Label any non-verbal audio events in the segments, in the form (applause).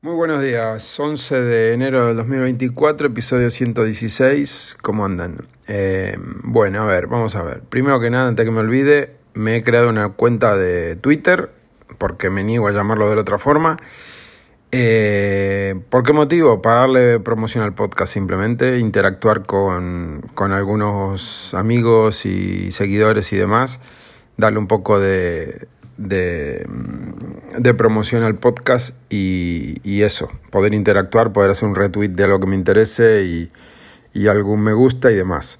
Muy buenos días, 11 de enero del 2024, episodio 116, ¿cómo andan? Eh, bueno, a ver, vamos a ver. Primero que nada, antes que me olvide, me he creado una cuenta de Twitter, porque me niego a llamarlo de la otra forma. Eh, ¿Por qué motivo? Para darle promoción al podcast simplemente, interactuar con, con algunos amigos y seguidores y demás, darle un poco de, de, de promoción al podcast y, y, eso, poder interactuar, poder hacer un retweet de algo que me interese y, y algún me gusta y demás.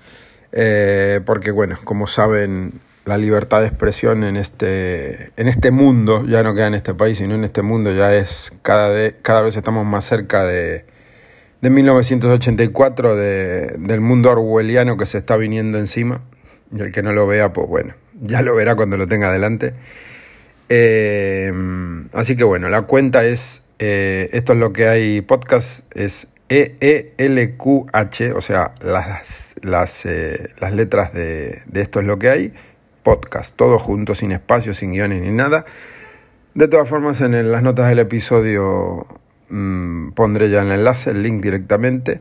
Eh, porque bueno, como saben, la libertad de expresión en este, en este mundo, ya no queda en este país, sino en este mundo, ya es cada, de, cada vez estamos más cerca de, de 1984, de, del mundo orwelliano que se está viniendo encima. Y el que no lo vea, pues bueno, ya lo verá cuando lo tenga adelante. Eh, así que bueno, la cuenta es, eh, esto es lo que hay podcast, es E-E-L-Q-H, o sea, las, las, eh, las letras de, de, esto es lo que hay, podcast, todo junto, sin espacio, sin guiones ni nada. De todas formas, en las notas del episodio mmm, pondré ya el enlace, el link directamente.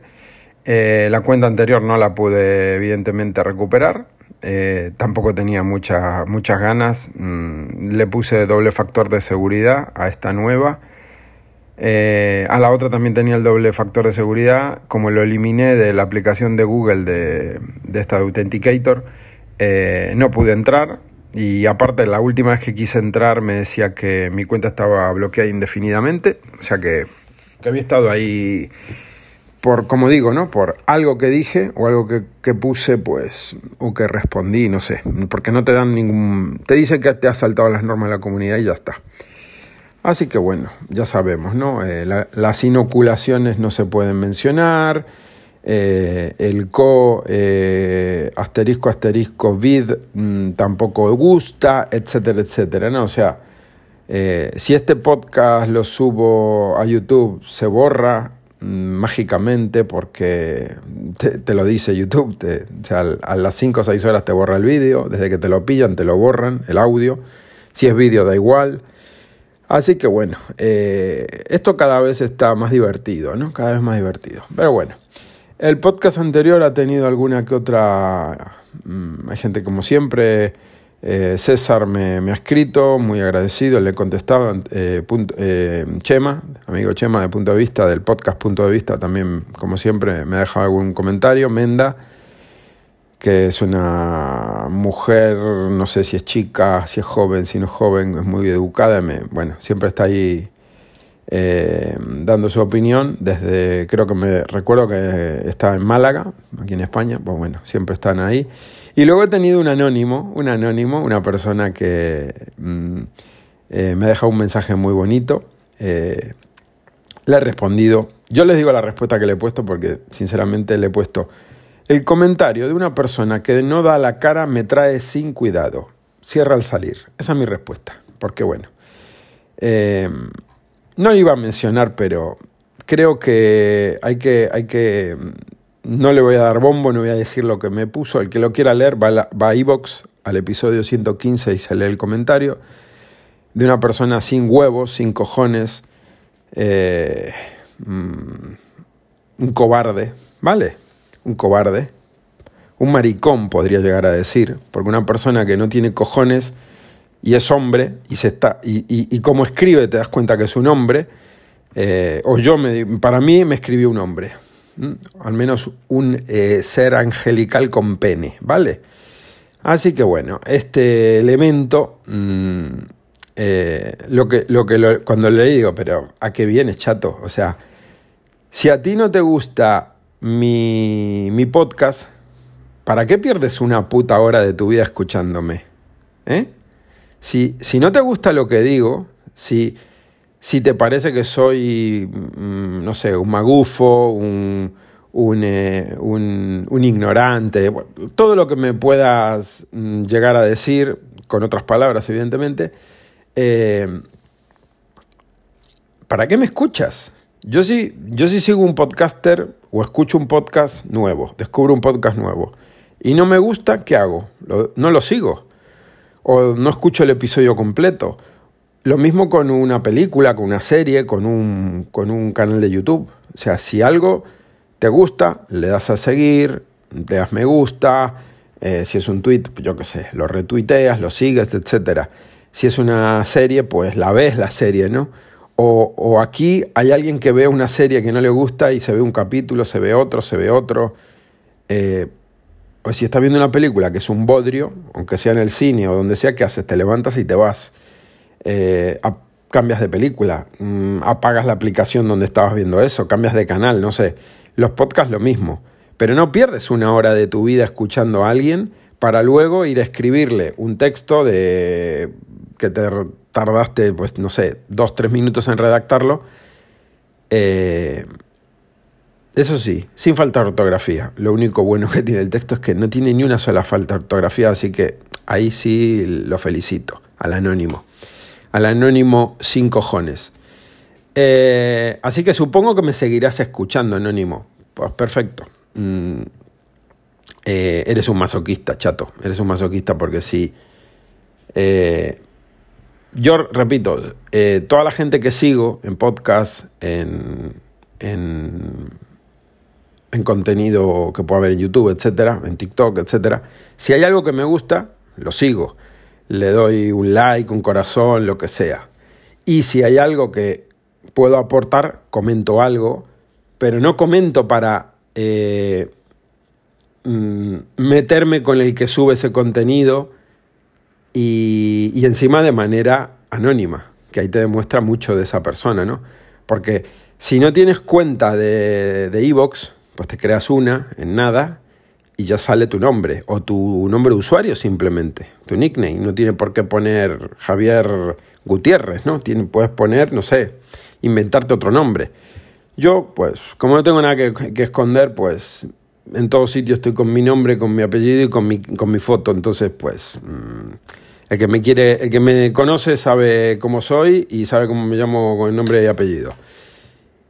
Eh, la cuenta anterior no la pude evidentemente recuperar, eh, tampoco tenía mucha, muchas ganas. Mm, le puse doble factor de seguridad a esta nueva. Eh, a la otra también tenía el doble factor de seguridad. Como lo eliminé de la aplicación de Google de, de esta de Authenticator, eh, no pude entrar. Y aparte, la última vez que quise entrar me decía que mi cuenta estaba bloqueada indefinidamente. O sea que, que había estado ahí por, como digo, ¿no? Por algo que dije o algo que, que, puse, pues, o que respondí, no sé, porque no te dan ningún... Te dice que te has saltado las normas de la comunidad y ya está. Así que bueno, ya sabemos, ¿no? Eh, la, las inoculaciones no se pueden mencionar, eh, el co eh, asterisco asterisco vid mmm, tampoco gusta, etcétera, etcétera, ¿no? O sea, si este podcast lo subo a YouTube, se borra mágicamente porque te, te, lo dice YouTube, te, o sea, a las 5 o 6 horas te borra el vídeo, desde que te lo pillan te lo borran, el audio, si es vídeo da igual. Así que bueno, eh, esto cada vez está más divertido, ¿no? Cada vez más divertido. Pero bueno, el podcast anterior ha tenido alguna que otra... Mmm, hay gente como siempre eh, César me, me, ha escrito, muy agradecido, le he contestado. Eh, eh, Chema, amigo Chema, de punto de vista, del podcast Punto de Vista, también, como siempre, me ha dejado algún comentario. Menda, que es una mujer, no sé si es chica, si es joven, si no es joven, es muy educada. Me, bueno, siempre está ahí dando su opinión. Desde, creo que me recuerdo que está en Málaga, aquí en España, pues bueno, siempre están ahí. Y luego he tenido un anónimo, un anónimo, una persona que mmm, eh, me ha dejado un mensaje muy bonito. Eh, le he respondido. Yo les digo la respuesta que le he puesto porque sinceramente le he puesto el comentario de una persona que no da la cara me trae sin cuidado. Cierra al salir. Esa es mi respuesta. Porque bueno, eh, no lo iba a mencionar, pero creo que hay que, hay que no le voy a dar bombo, no voy a decir lo que me puso. El que lo quiera leer va a, va a iVox, al episodio 115 y se lee el comentario de una persona sin huevos, sin cojones, eh, un cobarde, ¿vale? Un cobarde, un maricón podría llegar a decir, porque una persona que no tiene cojones y es hombre y se está y, y, y como escribe te das cuenta que es un hombre, eh, o yo me, para mí me escribió un hombre al menos un eh, ser angelical con pene, ¿vale? Así que bueno, este elemento, mmm, eh, lo que, lo que lo, cuando le digo, pero ¿a qué viene, chato? O sea, si a ti no te gusta mi, mi podcast, ¿para qué pierdes una puta hora de tu vida escuchándome? ¿Eh? Si, si no te gusta lo que digo, si si te parece que soy, mm, no sé, un magufo, un, un, eh, un, ignorante, todo lo que me puedas mm, llegar a decir, con otras palabras, evidentemente, eh, ¿para qué me escuchas? Yo sí, yo sí sigo un podcaster o escucho un podcast nuevo, descubro un podcast nuevo y no me gusta, ¿qué hago? No lo sigo. O no escucho el episodio completo lo mismo con una película, con una serie, con un, con un canal de YouTube. O sea, si algo te gusta, le das a seguir, le das me gusta, eh, si es un tweet, yo qué sé, lo retuiteas, lo sigues, etc. Si es una serie, pues la ves la serie, ¿no? O, o, aquí hay alguien que ve una serie que no le gusta y se ve un capítulo, se ve otro, se ve otro. Eh, o si estás viendo una película que es un bodrio, aunque sea en el cine o donde sea, ¿qué haces? Te levantas y te vas. Eh, cambias de película, mm, apagas la aplicación donde estabas viendo eso, cambias de canal, no sé. Los podcasts lo mismo. Pero no pierdes una hora de tu vida escuchando a alguien para luego ir a escribirle un texto de que te tardaste, pues no sé, dos, tres minutos en redactarlo. Eh, eso sí, sin falta de ortografía. Lo único bueno que tiene el texto es que no tiene ni una sola falta de ortografía, así que ahí sí lo felicito al anónimo. Al anónimo sin cojones. Eh, así que supongo que me seguirás escuchando, Anónimo. Pues perfecto. Mm, eh, eres un masoquista, chato. Eres un masoquista porque sí. Eh, yo repito, toda la gente que sigo en podcast, en, en, en, contenido que pueda ver en YouTube, etcétera, en TikTok, etcétera, si hay algo que me gusta, lo sigo. Le doy un like, un corazón, lo que sea. Y si hay algo que puedo aportar, comento algo, pero no comento para eh, mm, meterme con el que sube ese contenido y, encima de manera anónima, que ahí te demuestra mucho de esa persona, ¿no? Porque si no tienes cuenta de Evox, pues te creas una en nada y ya sale tu nombre o tu nombre de usuario simplemente, tu nickname. No tiene por qué poner Javier Gutiérrez, ¿no? Puedes poner, no sé, inventarte otro nombre. Yo, pues, como no tengo nada que, esconder, pues en todos sitios estoy con mi nombre, con mi apellido y con mi, con mi foto. Entonces, pues, mm, el que me quiere, el que me conoce sabe cómo soy y sabe cómo me llamo con el nombre y apellido.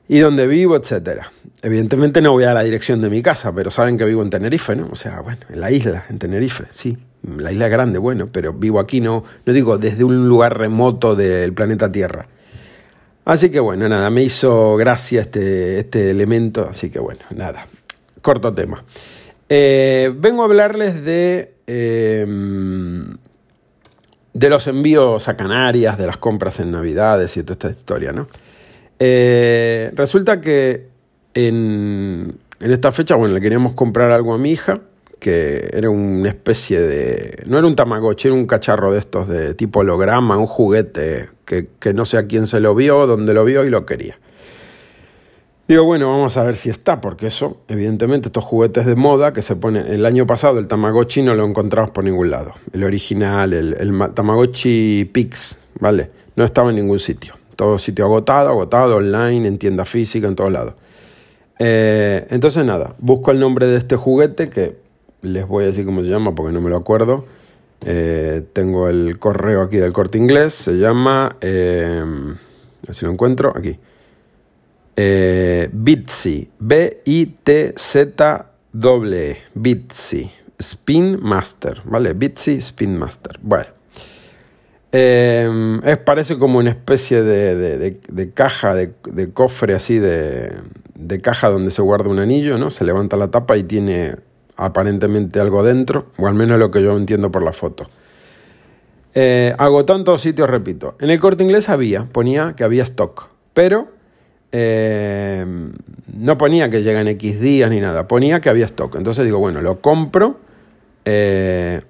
Y dónde vivo, etcétera. Evidentemente no voy a la dirección de mi casa, pero saben que vivo en Tenerife, ¿no? O sea, bueno, en la isla, en Tenerife, sí. La isla grande, bueno, pero vivo aquí, no, no digo desde un lugar remoto del planeta Tierra. Así que bueno, nada, me hizo gracia este, este elemento, así que bueno, nada, corto tema. Eh, vengo a hablarles de, em, de los envíos a Canarias, de las compras en Navidades y toda esta historia, ¿no? Eh, resulta que en, en, esta fecha, bueno, le queríamos comprar algo a mi hija que era una especie de... No era un tamagotchi, era un cacharro de estos de tipo holograma, un juguete que, que no sé a quién se lo vio, dónde lo vio y lo quería. Digo, bueno, vamos a ver si está, porque eso, evidentemente, estos juguetes de moda que se ponen. El año pasado el Tamagotchi no lo encontrabas por ningún lado. El original, el, el Tamagotchi Pix, ¿vale? No estaba en ningún sitio. Todo sitio agotado, agotado, online, en tienda física, en todos lados. Eh, entonces, nada, busco el nombre de este juguete que les voy a decir cómo se llama porque no me lo acuerdo. Eh, tengo el correo aquí del corte inglés, se llama, eh, si lo encuentro, aquí. Eh, Bitsy, B-I-T-Z-W, Bitsy, Spin Master, ¿vale? Bitsy Spin Master. Bueno, eh, es, parece como una especie de, de, caja, de, cofre así, de, caja donde se guarda un anillo, ¿no? Se levanta la tapa y tiene aparentemente algo dentro, o al menos lo que yo entiendo por la foto. Eh, agotó en todos sitios, repito. En el corte inglés había, ponía que había stock, pero eh, no ponía que llegan X días ni nada, ponía que había stock. Entonces digo, bueno, lo compro, eh,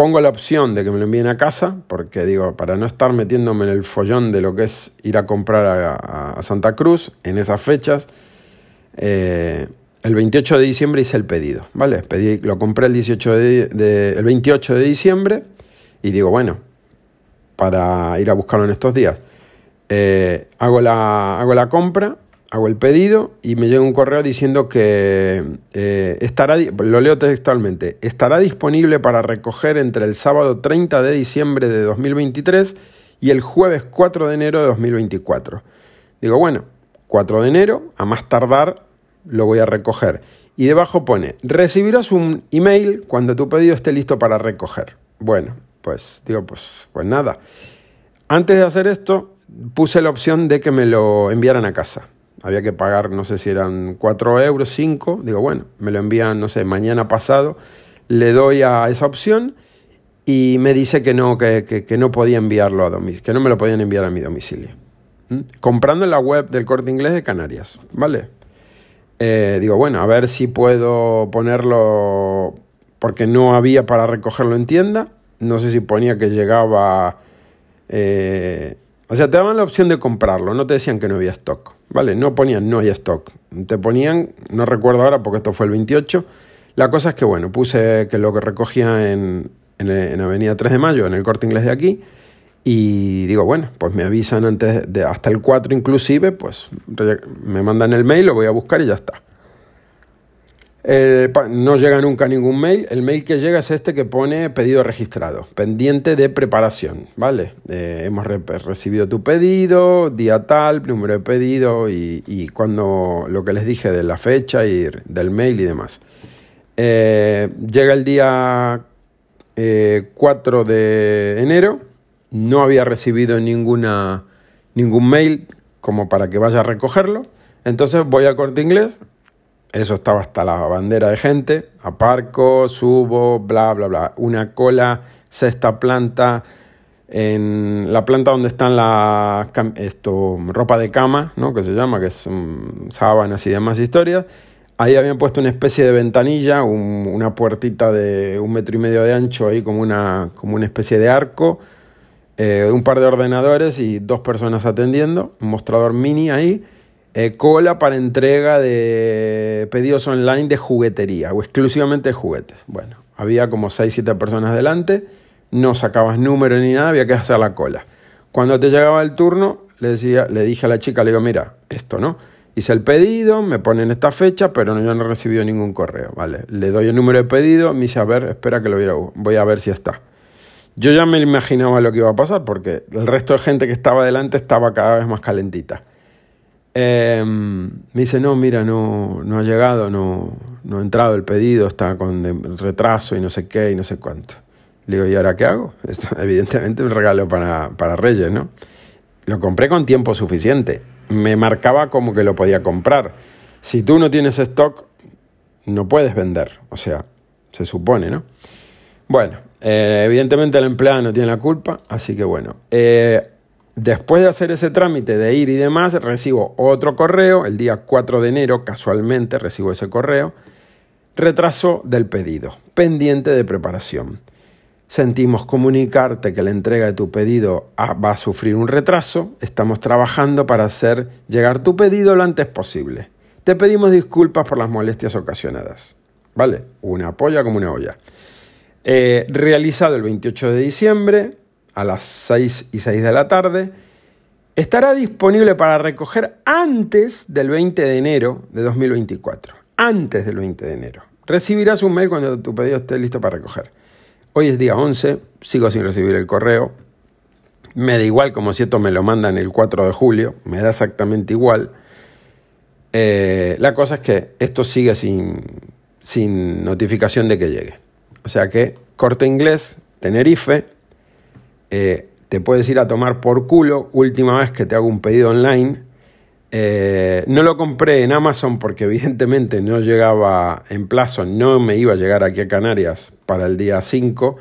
pongo la opción de que me lo envíen a casa, porque digo, para no estar metiéndome en el follón de lo que es ir a comprar a, Santa Cruz en esas fechas, eh, el 28 de diciembre hice el pedido, ¿vale? Pedí, lo compré el, 18 de, el 28 de diciembre y digo, bueno, para ir a buscarlo en estos días. Eh, hago, la, hago la compra, hago el pedido y me llega un correo diciendo que eh, estará, lo leo textualmente, estará disponible para recoger entre el sábado 30 de diciembre de 2023 y el jueves 4 de enero de 2024. Digo, bueno, 4 de enero, a más tardar lo voy a recoger. Y debajo pone, recibirás un email cuando tu pedido esté listo para recoger. Bueno, pues digo, pues, pues nada. antes de hacer esto, puse la opción de que me lo enviaran a casa. Había que pagar, no sé si eran 4 euros, 5. Digo, bueno, me lo envían, no sé, mañana pasado. Le doy a esa opción y me dice que no, que, no podía enviarlo a domicilio, que no me lo podían enviar a mi domicilio. ¿Mm? Comprando en la web del corte inglés de Canarias, ¿vale? Eh, digo, bueno, a ver si puedo ponerlo porque no había para recogerlo en tienda. No sé si ponía que llegaba... Eh, o sea, te daban la opción de comprarlo, no te decían que no había stock, ¿vale? No ponían no hay stock, te ponían, no recuerdo ahora porque esto fue el 28, la cosa es que, bueno, puse que lo que recogía en, en, Avenida 3 de Mayo, en el corte inglés de aquí, y digo, bueno, pues me avisan antes de hasta el 4 inclusive, pues me mandan el mail, lo voy a buscar y ya está. Eh, no llega nunca ningún mail. El mail que llega es este que pone pedido registrado, pendiente de preparación, ¿vale? Eh, hemos recibido tu pedido, día tal, número de pedido y, cuando lo que les dije de la fecha y del mail y demás. Eh, llega el día 4 de enero, no había recibido ninguna, ningún mail como para que vaya a recogerlo. Entonces voy a corte inglés, eso estaba hasta la bandera de gente. Aparco, subo, bla, bla, bla. Una cola, sexta planta. En la planta donde están la esto, ropa de cama, ¿no? que se llama, que son sábanas y demás historias. Ahí habían puesto una especie de ventanilla, una puertita de un metro y medio de ancho, ahí como una, como una especie de arco, eh, un par de ordenadores y dos personas atendiendo, un mostrador mini ahí eh, cola para entrega de pedidos online de juguetería o exclusivamente de juguetes. Bueno, había como 6-7 personas delante, no sacabas número ni nada, había que hacer la cola. Cuando te llegaba el turno, le, decía, le dije a la chica, le digo, mira, esto, ¿no? Hice el pedido, me ponen esta fecha, pero yo no he recibido ningún correo, ¿vale? Le doy el número de pedido, me dice, a ver, espera que lo voy a, voy a ver si está. Yo ya me imaginaba lo que iba a pasar porque el resto de gente que estaba delante estaba cada vez más calentita. Em, me dice, no, mira, no, no ha llegado, no, no ha entrado el pedido, está con retraso y no sé qué y no sé cuánto. Le digo, ¿y ahora qué hago? (laughs) Esto, evidentemente un regalo para, para Reyes, ¿no? Lo compré con tiempo suficiente. Me marcaba como que lo podía comprar. Si tú no tienes stock, no puedes vender. O sea, se supone, ¿no? Bueno, eh, evidentemente la empleada no tiene la culpa, así que bueno. Eh, Después de hacer ese trámite de ir y demás, recibo otro correo, el día 4 de enero, casualmente recibo ese correo, retraso del pedido, pendiente de preparación. Sentimos comunicarte que la entrega de tu pedido va a sufrir un retraso, estamos trabajando para hacer llegar tu pedido lo antes posible. Te pedimos disculpas por las molestias ocasionadas. ¿Vale? Una polla como una olla. Eh, realizado el 28 de diciembre, a las 6 y 6 de la tarde, estará disponible para recoger antes del 20 de enero de 2024. Antes del 20 de enero. Recibirás un mail cuando tu pedido esté listo para recoger. Hoy es día 11, sigo sin recibir el correo. Me da igual como si esto me lo mandan el 4 de julio, me da exactamente igual. Eh, la cosa es que esto sigue sin, sin notificación de que llegue. O sea que corte inglés, Tenerife, eh, te puedes ir a tomar por culo. Última vez que te hago un pedido online. Eh, no lo compré en Amazon porque evidentemente no llegaba en plazo, no me iba a llegar aquí a Canarias para el día 5,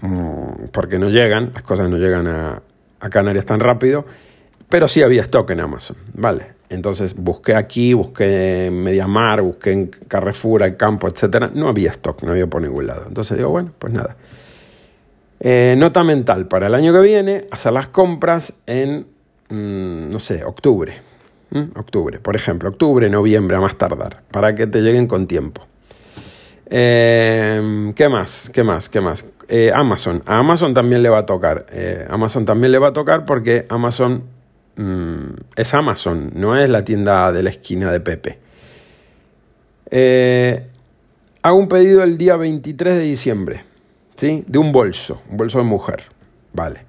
mm, porque no llegan, las cosas no llegan a, Canarias tan rápido, pero sí había stock en Amazon, ¿vale? Entonces busqué aquí, busqué en Mediamar, busqué en Carrefour, el campo, etcétera, no había stock, no había por ningún lado. Entonces digo, bueno, pues nada. Eh, nota mental para el año que viene, hacer las compras en, mm, no sé, octubre. Octubre, por ejemplo, octubre, noviembre a más tardar, para que te lleguen con tiempo. Eh, ¿Qué más? ¿Qué más? ¿Qué más? Eh, Amazon. A Amazon también le va a tocar. Amazon también le va a tocar porque Amazon mm, es Amazon, no es la tienda de la esquina de Pepe. hago un pedido el día 23 de diciembre. ¿Sí? De un bolso, un bolso de mujer, vale.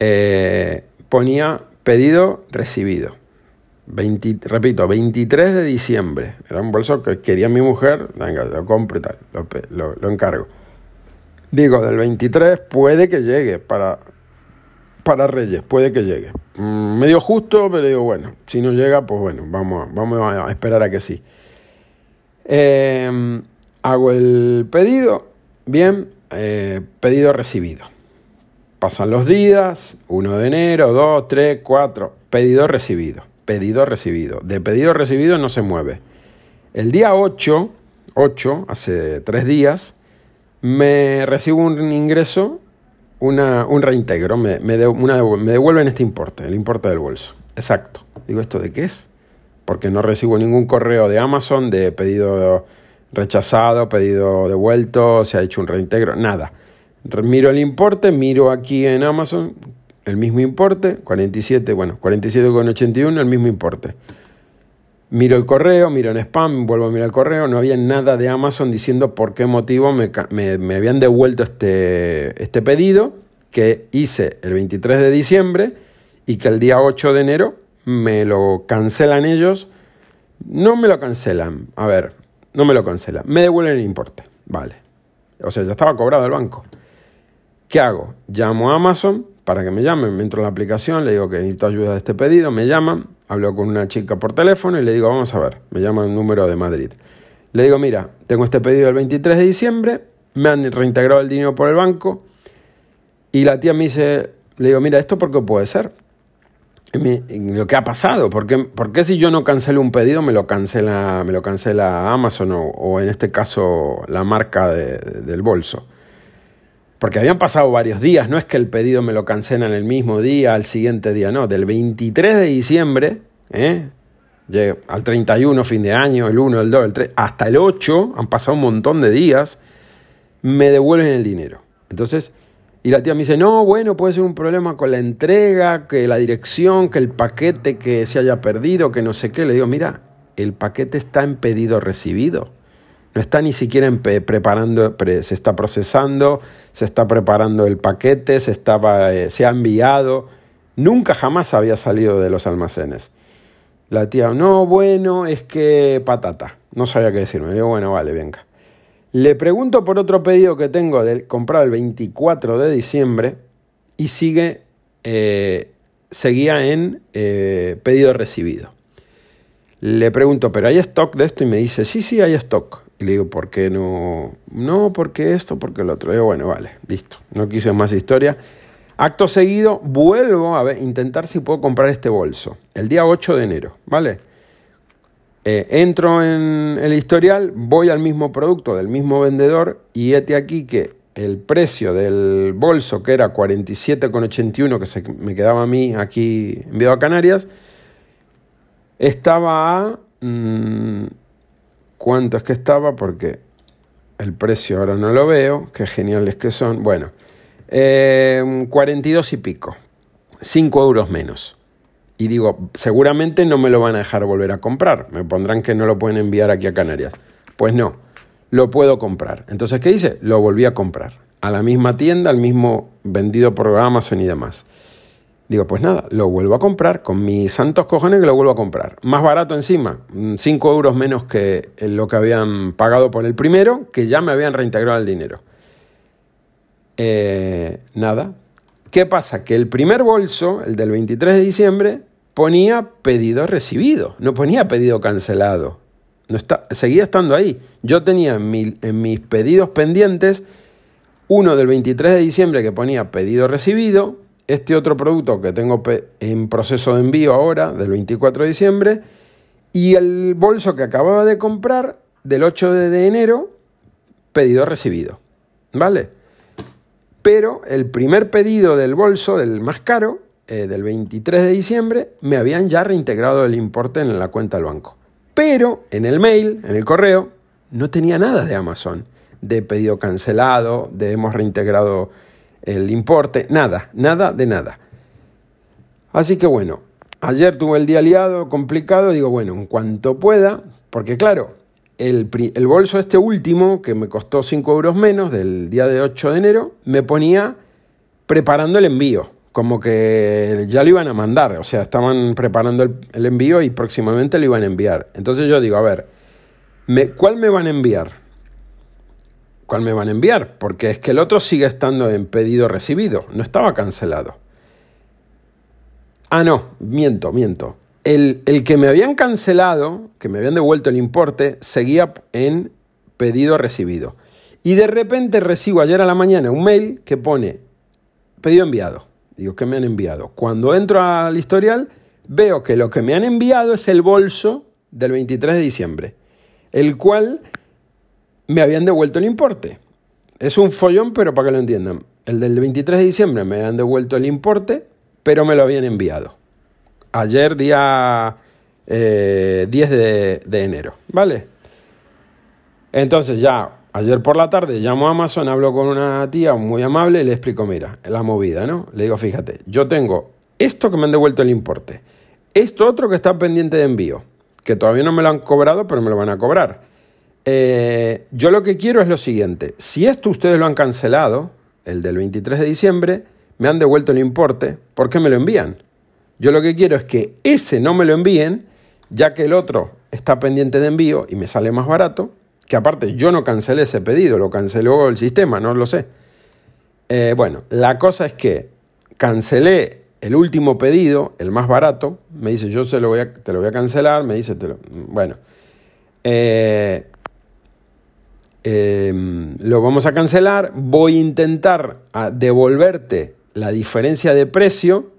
Eh, ponía pedido recibido. repito, 23 de diciembre. Era un bolso que quería mi mujer, venga, lo compro y tal, lo, encargo. Digo, del 23 puede que llegue para, para Reyes, puede que llegue. Mm, medio justo, pero digo, bueno, si no llega, pues bueno, vamos, vamos a esperar a que sí. Em, hago el pedido, bien, eh, pedido recibido. Pasan los días, 1 de enero, 2, 3, 4, pedido recibido, pedido recibido. De pedido recibido no se mueve. El día 8, 8, hace 3 días, me recibo un ingreso, una, un reintegro, me, me, me devuelven este importe, el importe del bolso. Exacto. Digo, ¿esto de qué es? Porque no recibo ningún correo de Amazon de pedido rechazado, pedido devuelto, se ha hecho un reintegro, nada. Miro el importe, miro aquí en Amazon el mismo importe, 47, bueno, 47,81, el mismo importe. Miro el correo, miro en spam, vuelvo a mirar el correo, no había nada de Amazon diciendo por qué motivo me, me, habían devuelto este, este pedido que hice el 23 de diciembre y que el día 8 de enero me lo cancelan ellos. No me lo cancelan, a ver, no me lo cancela, me devuelven el importe, vale. O sea, ya estaba cobrado el banco. ¿Qué hago? Llamo a Amazon para que me llamen, me entro en la aplicación, le digo que necesito ayuda de este pedido, me llaman, hablo con una chica por teléfono y le digo, vamos a ver, me llama el número de Madrid. Le digo, mira, tengo este pedido el 23 de diciembre, me han reintegrado el dinero por el banco y la tía me dice, le digo, mira, ¿esto por qué puede ser? Lo que ha pasado. ¿Por qué, si yo no cancelo un pedido me lo cancela, me lo cancela Amazon o, en este caso la marca del bolso? Porque habían pasado varios días, no es que el pedido me lo cancelan el mismo día, al siguiente día, no, del 23 de diciembre, ¿eh? al 31 fin de año, el 1, el 2, el 3, hasta el 8, han pasado un montón de días, me devuelven el dinero. Entonces, y la tía me dice, no, bueno, puede ser un problema con la entrega, que la dirección, que el paquete que se haya perdido, que no sé qué. Le digo, mira, el paquete está en pedido recibido. No está ni siquiera en preparando, se está procesando, se está preparando el paquete, se, eh, se ha enviado. Nunca jamás había salido de los almacenes. La tía, no, bueno, es que patata. No sabía qué decirme. Le digo, bueno, vale, venga. Le pregunto por otro pedido que tengo del, comprado el 24 de diciembre y sigue, eh, seguía en eh, pedido recibido. Le pregunto, ¿pero hay stock de esto? Y me dice, sí, sí, hay stock. Y le digo, ¿por qué no? No, porque esto, porque lo otro. Y digo, bueno, vale, listo. No quise más historia. Acto seguido, vuelvo a intentar si puedo comprar este bolso. El día 8 de enero, ¿vale? Eh, entro en el historial, voy al mismo producto del mismo vendedor y este aquí que el precio del bolso, que era 47,81, que se me quedaba a mí aquí enviado a Canarias, estaba a... Mm, ¿Cuánto es que estaba? Porque el precio ahora no lo veo, qué geniales que son. Bueno, 42 eh, y pico, 5 euros menos. Y digo, seguramente no me lo van a dejar volver a comprar. Me pondrán que no lo pueden enviar aquí a Canarias. Pues no, lo puedo comprar. Entonces, ¿qué hice? Lo volví a comprar. A la misma tienda, al mismo vendido por Amazon y demás. Digo, pues nada, lo vuelvo a comprar con mis santos cojones que lo vuelvo a comprar. Más barato encima, 5 euros menos que lo que habían pagado por el primero, que ya me habían reintegrado el dinero. Eh, nada, ¿Qué pasa? Que el primer bolso, el del 23 de diciembre, ponía pedido recibido, no ponía pedido cancelado. No está, seguía estando ahí. Yo tenía en, en mis pedidos pendientes uno del 23 de diciembre que ponía pedido recibido, este otro producto que tengo en proceso de envío ahora, del 24 de diciembre, y el bolso que acababa de comprar del 8 de enero, pedido recibido. ¿Vale? Pero el primer pedido del bolso, del más caro, eh, del 23 de diciembre, me habían ya reintegrado el importe en la cuenta del banco. Pero en el mail, en el correo, no tenía nada de Amazon, de pedido cancelado, de hemos reintegrado el importe, nada, nada de nada. Así que bueno, ayer tuve el día liado, complicado, digo, bueno, en cuanto pueda, porque claro, el, bolso este último, que me costó 5 euros menos, del día de 8 de enero, me ponía preparando el envío, como que ya lo iban a mandar, o sea, estaban preparando el, envío y próximamente lo iban a enviar. Entonces yo digo, a ver, me, ¿cuál me van a enviar? ¿Cuál me van a enviar? Porque es que el otro sigue estando en pedido recibido, no estaba cancelado. Ah, no, miento, miento. El, que me habían cancelado, que me habían devuelto el importe, seguía en pedido recibido. Y de repente recibo ayer a la mañana un mail que pone pedido enviado. Digo, ¿qué me han enviado? Cuando entro al historial, veo que lo que me han enviado es el bolso del 23 de diciembre, el cual me habían devuelto el importe. Es un follón, pero para que lo entiendan. El del 23 de diciembre me han devuelto el importe, pero me lo habían enviado. Ayer, día 10 eh, de, de enero, ¿vale? Entonces ya Ayer por la tarde llamo a Amazon, hablo con una tía muy amable y le explico, mira, la movida, ¿no? Le digo, fíjate, yo tengo esto que me han devuelto el importe, esto otro que está pendiente de envío, que todavía no me lo han cobrado, pero me lo van a cobrar. Eh, yo lo que quiero es lo siguiente, si esto ustedes lo han cancelado, el del 23 de diciembre, me han devuelto el importe, ¿por qué me lo envían? Yo lo que quiero es que ese no me lo envíen, ya que el otro está pendiente de envío y me sale más barato, que aparte yo no cancelé ese pedido, lo canceló el sistema, no lo sé. Eh, bueno, la cosa es que cancelé el último pedido, el más barato, me dice yo se lo voy a, te lo voy a cancelar, me dice, te lo, bueno, eh, em, lo vamos a cancelar, voy a intentar devolverte la diferencia de precio,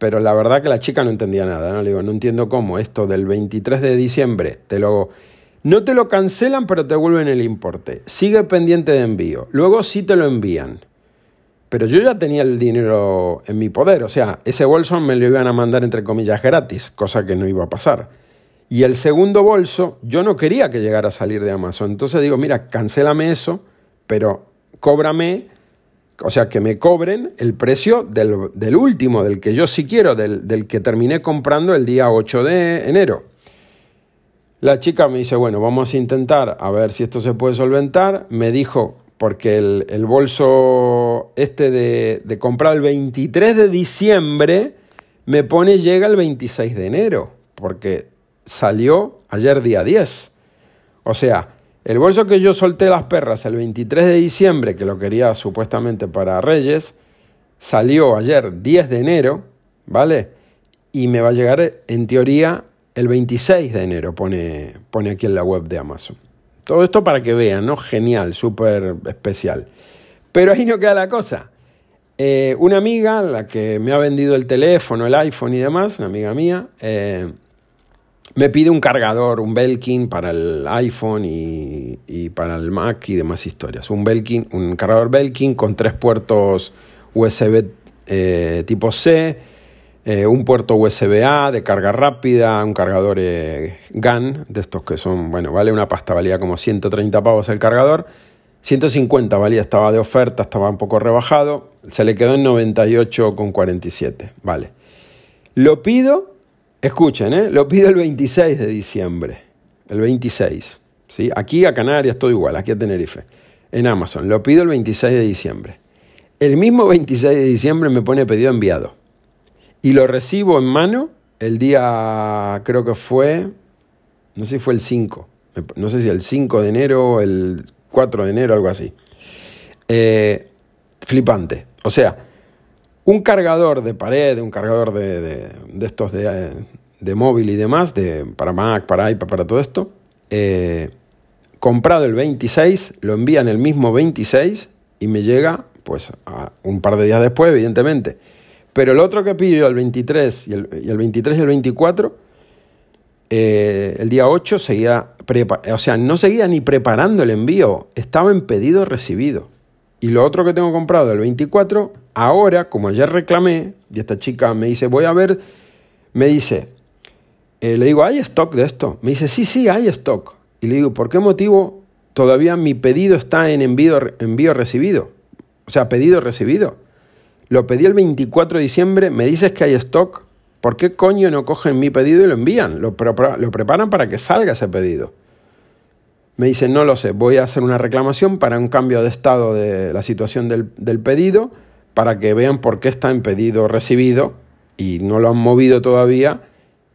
pero la verdad que la chica no entendía nada, ¿no? Le digo, no entiendo cómo esto del 23 de diciembre te lo no te lo cancelan, pero te devuelven el importe. Sigue pendiente de envío. Luego sí te lo envían. Pero yo ya tenía el dinero en mi poder. O sea, ese bolso me lo iban a mandar entre comillas gratis, cosa que no iba a pasar. Y el segundo bolso, yo no quería que llegara a salir de Amazon. Entonces digo, mira, cancélame eso, pero cóbrame, o sea, que me cobren el precio del, último, del que yo sí quiero, del, del que terminé comprando el día 8 de enero. La chica me dice, bueno, vamos a intentar a ver si esto se puede solventar. Me dijo, porque el, bolso este de, de, comprar el 23 de diciembre me pone llega el 26 de enero, porque salió ayer día 10. O sea, el bolso que yo solté las perras el 23 de diciembre, que lo quería supuestamente para Reyes, salió ayer 10 de enero, ¿vale? Y me va a llegar en teoría el 26 de enero, pone, pone aquí en la web de Amazon. Todo esto para que vean, ¿no? Genial, súper especial. Pero ahí no queda la cosa. Eh, una amiga, la que me ha vendido el teléfono, el iPhone y demás, una amiga mía, eh, me pide un cargador, un Belkin para el iPhone y, para el Mac y demás historias. Un Belkin, un cargador Belkin con tres puertos USB eh, tipo C, eh, un puerto USB-A de carga rápida, un cargador eh, GAN, de estos que son, bueno, vale una pasta, valía como 130 pavos el cargador, 150 valía, estaba de oferta, estaba un poco rebajado, se le quedó en 98,47, vale. Lo pido, escuchen, ¿eh? lo pido el 26 de diciembre, el 26, ¿sí? Aquí a Canarias todo igual, aquí a Tenerife, en Amazon, lo pido el 26 de diciembre. El mismo 26 de diciembre me pone pedido enviado y lo recibo en mano el día, creo que fue, no sé si fue el 5, no sé si el 5 de enero o el 4 de enero, algo así. Eh, flipante. O sea, un cargador de pared, un cargador de, estos de, móvil y demás, de, para Mac, para iPad, para todo esto, eh, comprado el 26, lo envían el mismo 26 y me llega pues un par de días después, evidentemente. Pero el otro que pillo, el 23 y el, y el 23 y el 24, eh, el día 8 seguía, o sea, no seguía ni preparando el envío, estaba en pedido recibido. Y lo otro que tengo comprado, el 24, ahora, como ayer reclamé, y esta chica me dice, voy a ver, me dice, eh, le digo, ¿hay stock de esto? Me dice, sí, sí, hay stock. Y le digo, ¿por qué motivo todavía mi pedido está en envío, envío recibido? O sea, pedido recibido. Lo pedí el 24 de diciembre, me dices que hay stock. ¿Por qué coño no cogen mi pedido y lo envían? Lo, lo preparan para que salga ese pedido. Me dicen, no lo sé, voy a hacer una reclamación para un cambio de estado de la situación del, pedido, para que vean por qué está en pedido recibido y no lo han movido todavía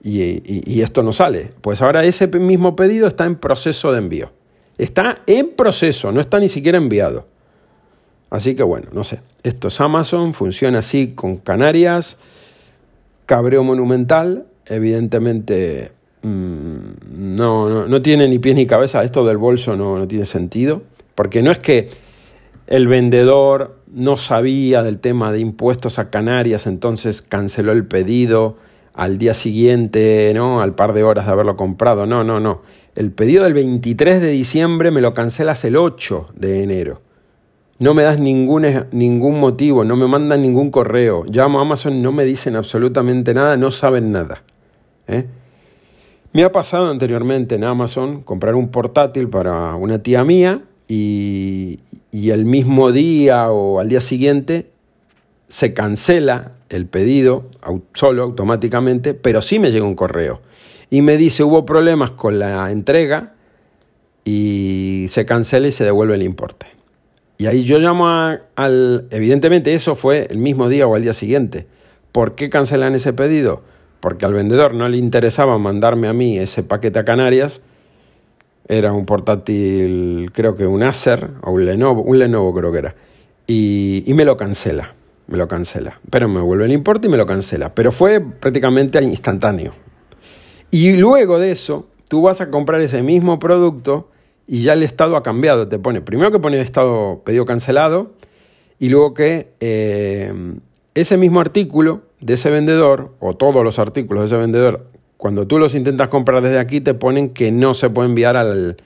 y, y, esto no sale. Pues ahora ese mismo pedido está en proceso de envío. Está en proceso, no está ni siquiera enviado. Así que bueno, no sé. Esto es Amazon, funciona así con Canarias. cabreo monumental, evidentemente mm, no, no, tiene ni pies ni cabeza, esto del bolso no, no tiene sentido, porque no es que el vendedor no sabía del tema de impuestos a Canarias, entonces canceló el pedido al día siguiente, ¿no? Al par de horas de haberlo comprado. No, no, no. El pedido del 23 de diciembre me lo cancelas el 8 de enero. No me das ningún, ningún motivo, no me mandan ningún correo. Llamo a Amazon, no me dicen absolutamente nada, no saben nada. ¿eh? Me ha pasado anteriormente en Amazon comprar un portátil para una tía mía y, el mismo día o al día siguiente se cancela el pedido solo automáticamente, pero sí me llega un correo y me dice hubo problemas con la entrega y se cancela y se devuelve el importe. Y ahí yo llamo al... Evidentemente eso fue el mismo día o al día siguiente. ¿Por qué cancelan ese pedido? Porque al vendedor no le interesaba mandarme a mí ese paquete a Canarias. Era un portátil, creo que un Acer o un Lenovo, un Lenovo creo que era. Y, me lo cancela, me lo cancela. Pero me vuelve el importe y me lo cancela. Pero fue prácticamente instantáneo. Y luego de eso, tú vas a comprar ese mismo producto y ya el estado ha cambiado. Te pone, primero que pone estado pedido cancelado y luego que eh, ese mismo artículo de ese vendedor o todos los artículos de ese vendedor, cuando tú los intentas comprar desde aquí, te ponen que no se puede enviar al,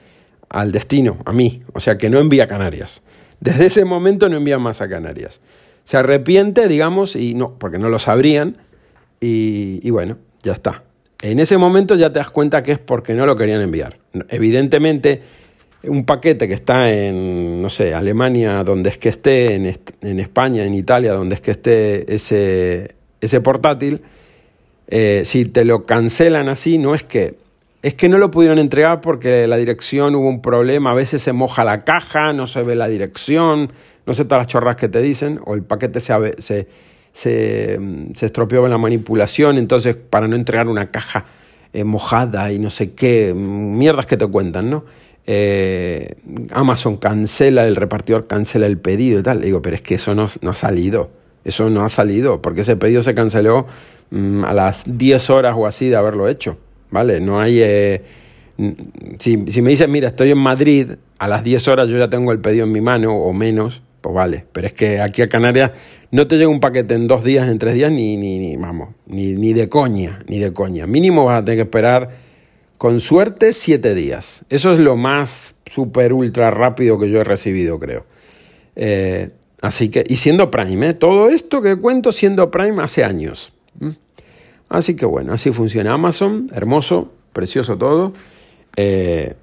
al destino, a mí. O sea, que no envía a Canarias. Desde ese momento no envía más a Canarias. Se arrepiente, digamos, y no, porque no lo sabrían. Y, y bueno, ya está. En ese momento ya te das cuenta que es porque no lo querían enviar. Evidentemente, un paquete que está en, no sé, Alemania, donde es que esté, en, España, en Italia, donde es que esté ese, ese portátil, eh, si te lo cancelan así, no es que, es que no lo pudieron entregar porque la dirección hubo un problema, a veces se moja la caja, no se ve la dirección, no sé todas las chorras que te dicen, o el paquete se, se, se, se estropeó en la manipulación, entonces para no entregar una caja eh, mojada y no sé qué, mierdas que te cuentan, ¿no? Eh, Amazon cancela, el repartidor cancela el pedido y tal. Le digo, pero es que eso no, ha salido. Eso no ha salido, porque ese pedido se canceló mm, a las 10 horas o así de haberlo hecho. ¿Vale? No hay. Eh, si, me dices, mira, estoy en Madrid, a las 10 horas yo ya tengo el pedido en mi mano o menos, pues vale. Pero es que aquí a Canarias no te llega un paquete en dos días, en tres días, ni, ni, ni vamos, ni, ni de coña, ni de coña. Mínimo vas a tener que esperar con suerte, siete días. Eso es lo más super ultra rápido que yo he recibido, creo. Eh, así que, y siendo Prime, ¿eh? todo esto que cuento siendo Prime hace años. Así que bueno, así funciona Amazon, hermoso, precioso todo. Eh,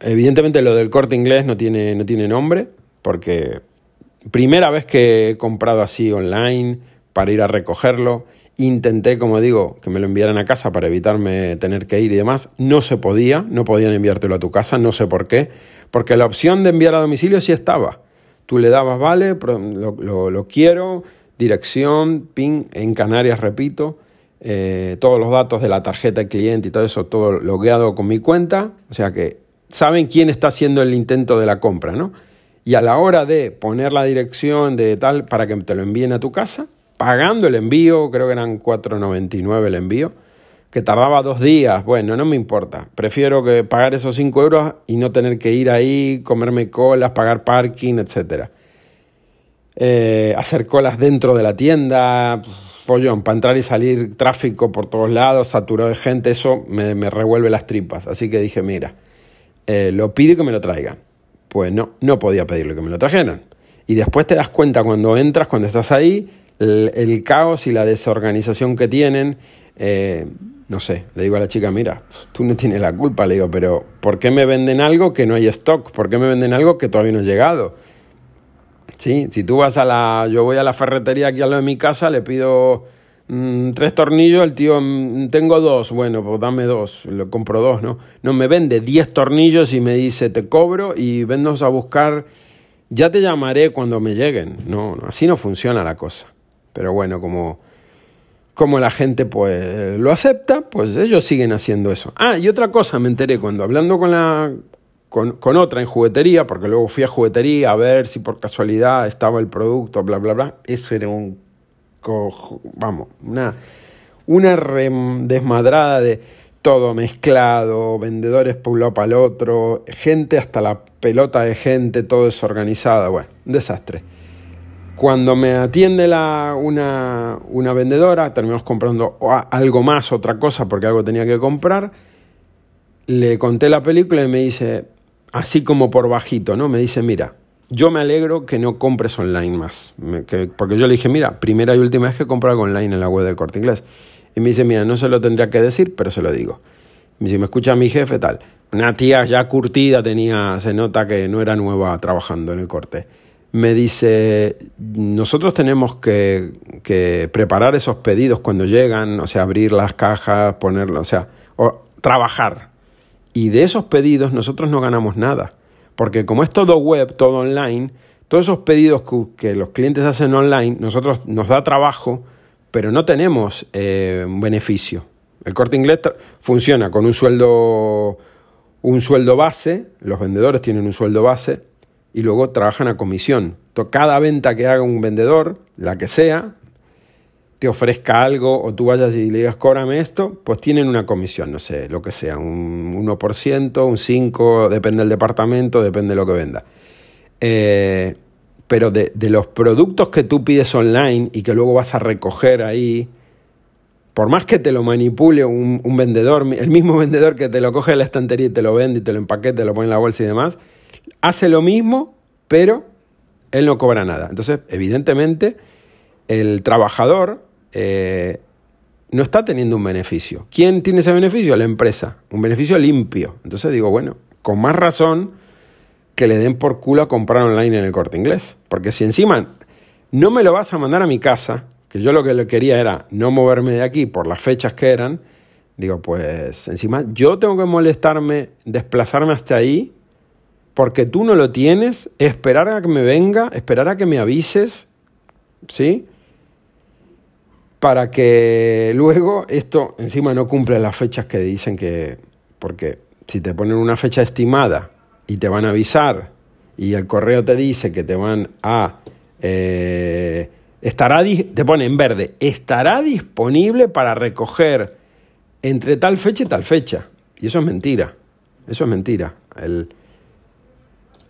evidentemente lo del corte inglés no tiene, no tiene nombre, porque primera vez que he comprado así online para ir a recogerlo Intenté, como digo, que me lo enviaran a casa para evitarme tener que ir y demás. No se podía, no podían enviártelo a tu casa, no sé por qué. Porque la opción de enviar a domicilio sí estaba. Tú le dabas, vale, lo, lo, quiero, dirección, PIN, en Canarias, repito, eh, todos los datos de la tarjeta de cliente y todo eso, todo logueado con mi cuenta. O sea que saben quién está haciendo el intento de la compra, ¿no? Y a la hora de poner la dirección de tal para que te lo envíen a tu casa, pagando el envío, creo que eran 4,99 el envío, que tardaba dos días, bueno, no me importa, prefiero que pagar esos 5 euros y no tener que ir ahí, comerme colas, pagar parking, etc. Eh, hacer colas dentro de la tienda, pollón, para entrar y salir tráfico por todos lados, saturado de gente, eso me, revuelve las tripas. Así que dije, mira, eh, lo pido que me lo traigan. Pues no, no podía pedirle que me lo trajeran. Y después te das cuenta cuando entras, cuando estás ahí, el, caos y la desorganización que tienen. Eh, no sé, le digo a la chica, mira, tú no tienes la culpa, le digo, pero ¿por qué me venden algo que no hay stock? ¿Por qué me venden algo que todavía no ha llegado? ¿Sí? Si tú vas a la, yo voy a la ferretería aquí a lo de mi casa, le pido mm, tres tornillos, el tío, mm, tengo dos, bueno, pues dame dos, lo compro dos, ¿no? No, me vende diez tornillos y me dice, te cobro y vennos a buscar, ya te llamaré cuando me lleguen. No, no así no funciona la cosa. Pero bueno, como, como la gente pues lo acepta, pues ellos siguen haciendo eso. Ah, y otra cosa me enteré cuando hablando con la con, con, otra en juguetería, porque luego fui a juguetería a ver si por casualidad estaba el producto, bla, bla, bla. Eso era un, vamos, una, una desmadrada de todo mezclado, vendedores por un lado para el otro, gente hasta la pelota de gente, todo desorganizado, bueno, un desastre. Cuando me atiende la, una, una vendedora, terminamos comprando algo más, otra cosa, porque algo tenía que comprar, le conté la película y me dice, así como por bajito, ¿no? Me dice, mira, yo me alegro que no compres online más. porque yo le dije, mira, primera y última vez que compro algo online en la web de Corte Inglés. Y me dice, mira, no se lo tendría que decir, pero se lo digo. Me dice, me escucha mi jefe, tal. Una tía ya curtida tenía, se nota que no era nueva trabajando en el corte. Me dice, nosotros tenemos que, que preparar esos pedidos cuando llegan, o sea, abrir las cajas, ponerlo, o sea, o, trabajar. Y de esos pedidos nosotros no ganamos nada. Porque como es todo web, todo online, todos esos pedidos que, los clientes hacen online, nosotros nos da trabajo pero no tenemos eh, un beneficio. El corte inglés funciona con un sueldo, un sueldo base, los vendedores tienen un sueldo base y luego trabajan a comisión. Cada venta que haga un vendedor, la que sea, te ofrezca algo o tú vayas y le digas, cóbrame esto, pues tienen una comisión, no sé, lo que sea, un 1%, un 5%, depende del departamento, depende de lo que venda. Eh, pero de, los productos que tú pides online y que luego vas a recoger ahí, por más que te lo manipule un, vendedor, el mismo vendedor que te lo coge de la estantería y te lo vende y te lo empaqueta, te lo pone en la bolsa y demás, hace lo mismo, pero él no cobra nada. Entonces, evidentemente, el trabajador eh, no está teniendo un beneficio. ¿Quién tiene ese beneficio? La empresa. Un beneficio limpio. Entonces digo, bueno, con más razón que le den por culo a comprar online en el corte inglés. Porque si encima no me lo vas a mandar a mi casa, que yo lo que le quería era no moverme de aquí por las fechas que eran, digo, pues encima yo tengo que molestarme, desplazarme hasta ahí, porque tú no lo tienes, esperar a que me venga, esperar a que me avises, ¿sí? Para que luego esto encima no cumple las fechas que dicen que, porque si te ponen una fecha estimada y te van a avisar y el correo te dice que te van a... Eh, estará, te pone en verde, estará disponible para recoger entre tal fecha y tal fecha. Y eso es mentira. Eso es mentira. El,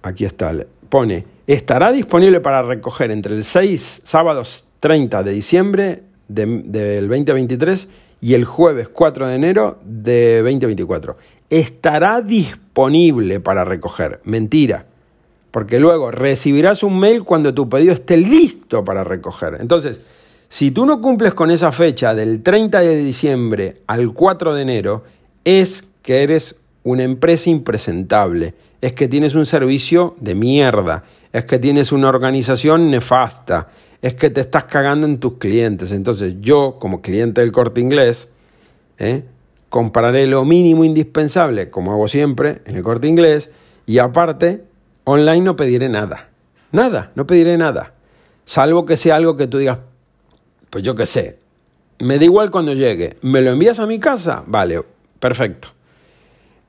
aquí está. Pone, estará disponible para recoger entre el 6, sábados 30 de diciembre del 2023 y el jueves 4 de enero de 2024. Estará disponible para recoger. Mentira. Porque luego recibirás un mail cuando tu pedido esté listo para recoger. Entonces, si tú no cumples con esa fecha del 30 de diciembre al 4 de enero, es que eres una empresa impresentable, es que tienes un servicio de mierda, es que tienes una organización nefasta, es que te estás cagando en tus clientes. Entonces yo, como cliente del corte inglés, ¿eh? compraré lo mínimo indispensable, como hago siempre, en el corte inglés, y aparte, online no pediré nada. Nada, no pediré nada. Salvo que sea algo que tú digas, pues yo qué sé, me da igual cuando llegue. ¿Me lo envías a mi casa? Vale, perfecto.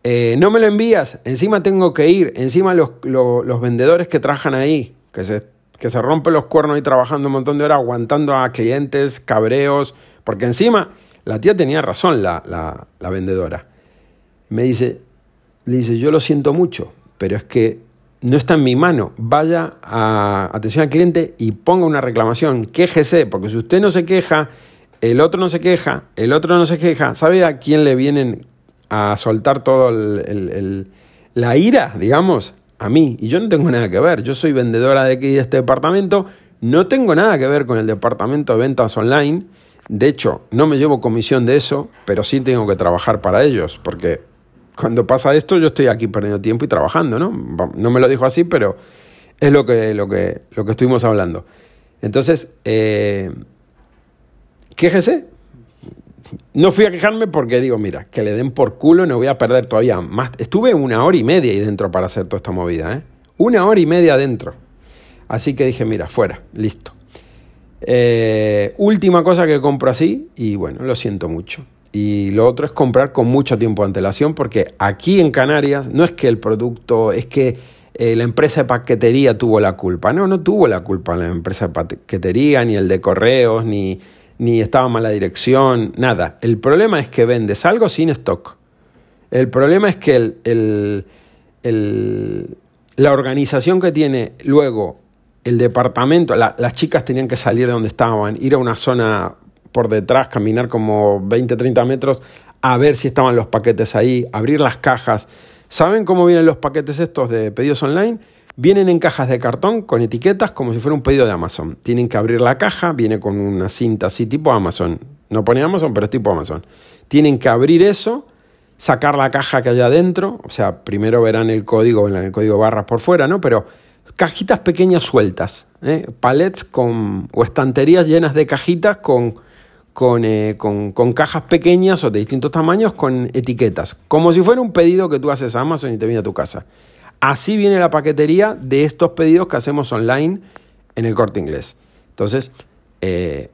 Eh, no me lo envías, encima tengo que ir, encima los, los vendedores que trabajan ahí, que se que se rompe los cuernos y trabajando un montón de horas, aguantando a clientes, cabreos, porque encima la tía tenía razón, la, la, vendedora. Me dice, le dice, yo lo siento mucho, pero es que no está en mi mano. Vaya a atención al cliente y ponga una reclamación, quéjese, porque si usted no se queja, el otro no se queja, el otro no se queja, ¿sabe a quién le vienen a soltar todo la ira, digamos? a mí y yo no tengo nada que ver. Yo soy vendedora de aquí de este departamento, no tengo nada que ver con el departamento de ventas online. De hecho, no me llevo comisión de eso, pero sí tengo que trabajar para ellos, porque cuando pasa esto yo estoy aquí perdiendo tiempo y trabajando, ¿no? No me lo dijo así, pero es lo que, lo que, lo que estuvimos hablando. Entonces, eh, quéjese, no fui a quejarme porque digo, mira, que le den por culo, no voy a perder todavía más. Estuve una hora y media ahí dentro para hacer toda esta movida, ¿eh? Una hora y media adentro. Así que dije, mira, fuera, listo. Eh, última cosa que compro así, y bueno, lo siento mucho. Y lo otro es comprar con mucho tiempo de antelación, porque aquí en Canarias no es que el producto, es que eh, la empresa de paquetería tuvo la culpa. No, no tuvo la culpa la empresa de paquetería, ni el de correos, ni ni estaba mala dirección, nada. El problema es que vendes algo sin stock. El problema es que el, la organización que tiene luego el departamento, las chicas tenían que salir de donde estaban, ir a una zona por detrás, caminar como 20, 30 metros a ver si estaban los paquetes ahí, abrir las cajas. ¿Saben cómo vienen los paquetes estos de pedidos online? Vienen en cajas de cartón con etiquetas como si fuera un pedido de Amazon. Tienen que abrir la caja, viene con una cinta así tipo Amazon. No pone Amazon, pero es tipo Amazon. Tienen que abrir eso, sacar la caja que hay adentro, o sea, primero verán el código, el código barras por fuera, ¿no? Pero cajitas pequeñas sueltas, ¿eh? palets con, o estanterías llenas de cajitas con, eh, con, con, cajas pequeñas o de distintos tamaños con etiquetas, como si fuera un pedido que tú haces a Amazon y te viene a tu casa. Así viene la paquetería de estos pedidos que hacemos online en el corte inglés. Entonces, eh,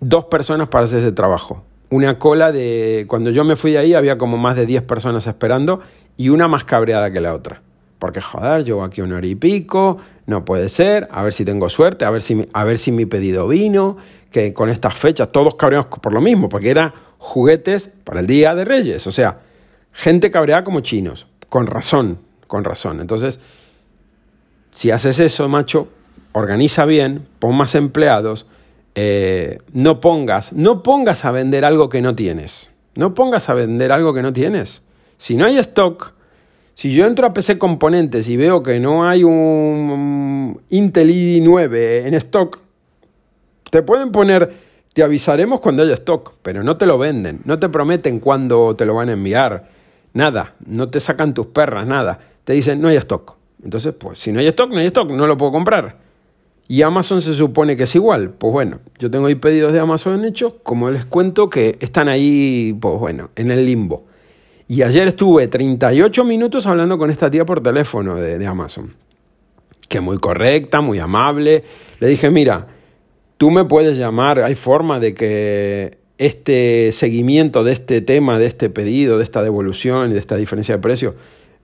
dos personas para hacer ese trabajo. Una cola de... Cuando yo me fui de ahí había como más de 10 personas esperando y una más cabreada que la otra. Porque joder, llevo aquí una hora y pico, no puede ser, a ver si tengo suerte, a ver si, a ver si mi pedido vino, que con estas fechas todos cabreamos por lo mismo, porque eran juguetes para el Día de Reyes. O sea, gente cabreada como chinos, con razón, con razón. Entonces, si haces eso, macho, organiza bien, pon más empleados, eh, no pongas, no pongas a vender algo que no tienes. No pongas a vender algo que no tienes. Si no hay stock, si yo entro a PC Componentes y veo que no hay un Intel i9 en stock, te pueden poner, te avisaremos cuando haya stock, pero no te lo venden, no te prometen cuándo te lo van a enviar, nada, no te sacan tus perras, nada te dicen no hay stock. Entonces, pues si no hay stock, no hay stock, no lo puedo comprar. Y Amazon se supone que es igual. Pues bueno, yo tengo ahí pedidos de Amazon hechos, como les cuento, que están ahí, pues bueno, en el limbo. Y ayer estuve 38 minutos hablando con esta tía por teléfono de, de Amazon. Que muy correcta, muy amable. Le dije, mira, tú me puedes llamar, hay forma de que este seguimiento de este tema, de este pedido, de esta devolución y de esta diferencia de precio,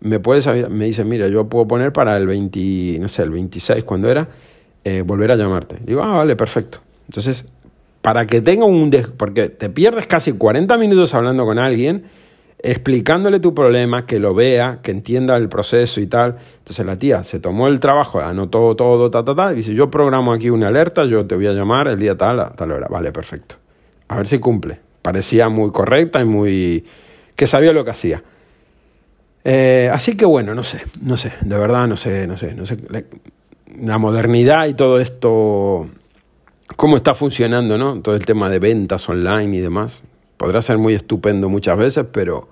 me puedes me dice, mira, yo puedo poner para el 20, no sé, el 26 cuando era, eh, volver a llamarte. Digo, ah, vale, perfecto. Entonces, para que tenga un... porque te pierdes casi 40 minutos hablando con alguien, explicándole tu problema, que lo vea, que entienda el proceso y tal. Entonces la tía se tomó el trabajo, anotó todo, ta, ta, ta, y dice, yo programo aquí una alerta, yo te voy a llamar el día tal, a tal hora. Vale, perfecto. A ver si cumple. Parecía muy correcta y muy... que sabía lo que hacía. Eh, así que bueno, no sé, no sé, de verdad no sé, no sé, no sé. La, modernidad y todo esto, cómo está funcionando, ¿no? Todo el tema de ventas online y demás. Podrá ser muy estupendo muchas veces, pero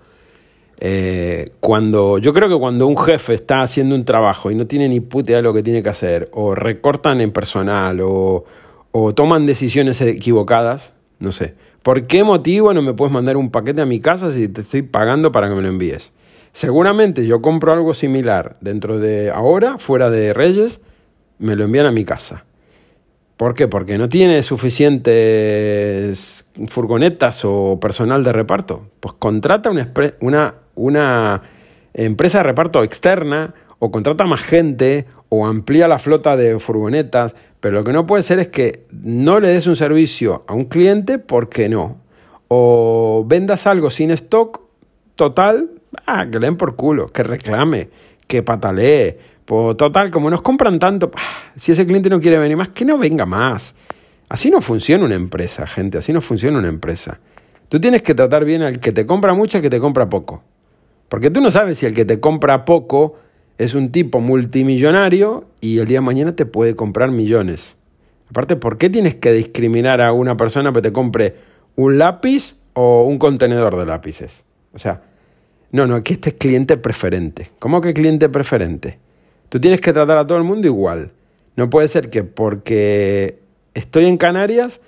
eh, cuando yo creo que cuando un jefe está haciendo un trabajo y no tiene ni puta idea de lo que tiene que hacer, o recortan en personal, o, o toman decisiones equivocadas, no sé. ¿Por qué motivo no me puedes mandar un paquete a mi casa si te estoy pagando para que me lo envíes? Seguramente yo compro algo similar dentro de ahora, fuera de Reyes, me lo envían a mi casa. ¿Por qué? Porque no tiene suficientes furgonetas o personal de reparto. Pues contrata una, empresa de reparto externa o contrata más gente o amplía la flota de furgonetas, pero lo que no puede ser es que no le des un servicio a un cliente porque no. O vendas algo sin stock total Ah, que le den por culo, que reclame, que patalee. Pues total, como nos compran tanto, si ese cliente no quiere venir más, que no venga más. Así no funciona una empresa, gente, así no funciona una empresa. Tú tienes que tratar bien al que te compra mucho y al que te compra poco. Porque tú no sabes si el que te compra poco es un tipo multimillonario y el día de mañana te puede comprar millones. Aparte, ¿por qué tienes que discriminar a una persona que te compre un lápiz o un contenedor de lápices? O sea, no, no, aquí este es cliente preferente. ¿Cómo que cliente preferente? Tú tienes que tratar a todo el mundo igual. No puede ser que porque estoy en Canarias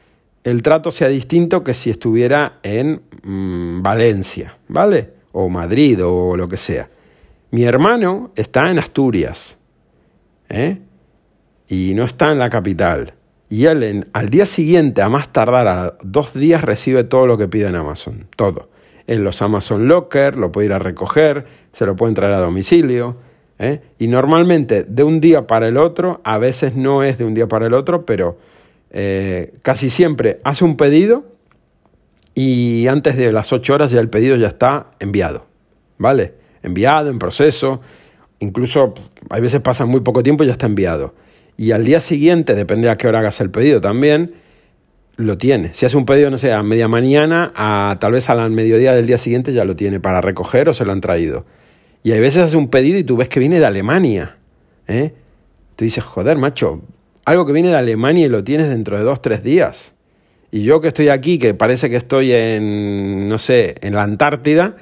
el trato sea distinto que si estuviera en mm, Valencia, ¿vale? O Madrid o lo que sea. Mi hermano está en Asturias, ¿eh? Y no está en la capital. Y él al día siguiente, a más tardar a dos días, recibe todo lo que pide en Amazon. Todo en los Amazon Locker, lo puede ir a recoger, se lo pueden traer a domicilio. ¿Eh? Y normalmente de un día para el otro, a veces no es de un día para el otro, pero eh, casi siempre hace un pedido y antes de las 8 horas ya el pedido ya está enviado, ¿vale? Enviado, en proceso, incluso hay veces pasa muy poco tiempo y ya está enviado. Y al día siguiente, depende a qué hora hagas el pedido también, lo tiene. Si hace un pedido, no sé, a media mañana, a tal vez a mediodía del día siguiente ya lo tiene para recoger o se lo han traído. Y hay veces hace un pedido y tú ves que viene de Alemania. ¿eh? Tú dices, joder, macho, algo que viene de Alemania y lo tienes dentro de dos, tres días. Y yo que estoy aquí, que parece que estoy en, no sé, en la Antártida,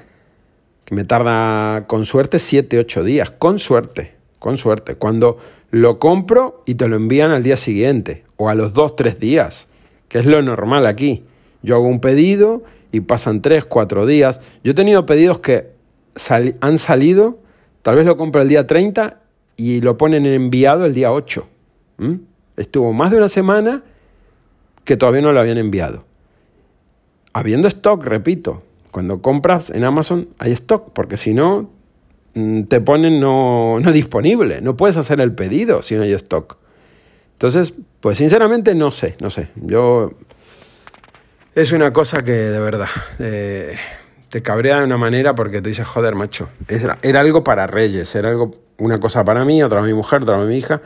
que me tarda con suerte siete, ocho días, con suerte, con suerte. Cuando lo compro y te lo envían al día siguiente o a los dos, tres días que es lo normal aquí. Yo hago un pedido y pasan tres, cuatro días. Yo he tenido pedidos que han salido, tal vez lo compro el día 30 y lo ponen en enviado el día 8. Estuvo más de una semana que todavía no lo habían enviado. Habiendo stock, repito, cuando compras en Amazon hay stock, porque si no, mm, te ponen no, no disponible, no puedes hacer el pedido si no hay stock. Entonces, pues sinceramente no sé, no sé. Yo... Es una cosa que de verdad eh, te cabrea de una manera porque tú dices, joder, macho, era, era algo para reyes, era algo, una cosa para mí, otra para mi mujer, otra para mi hija,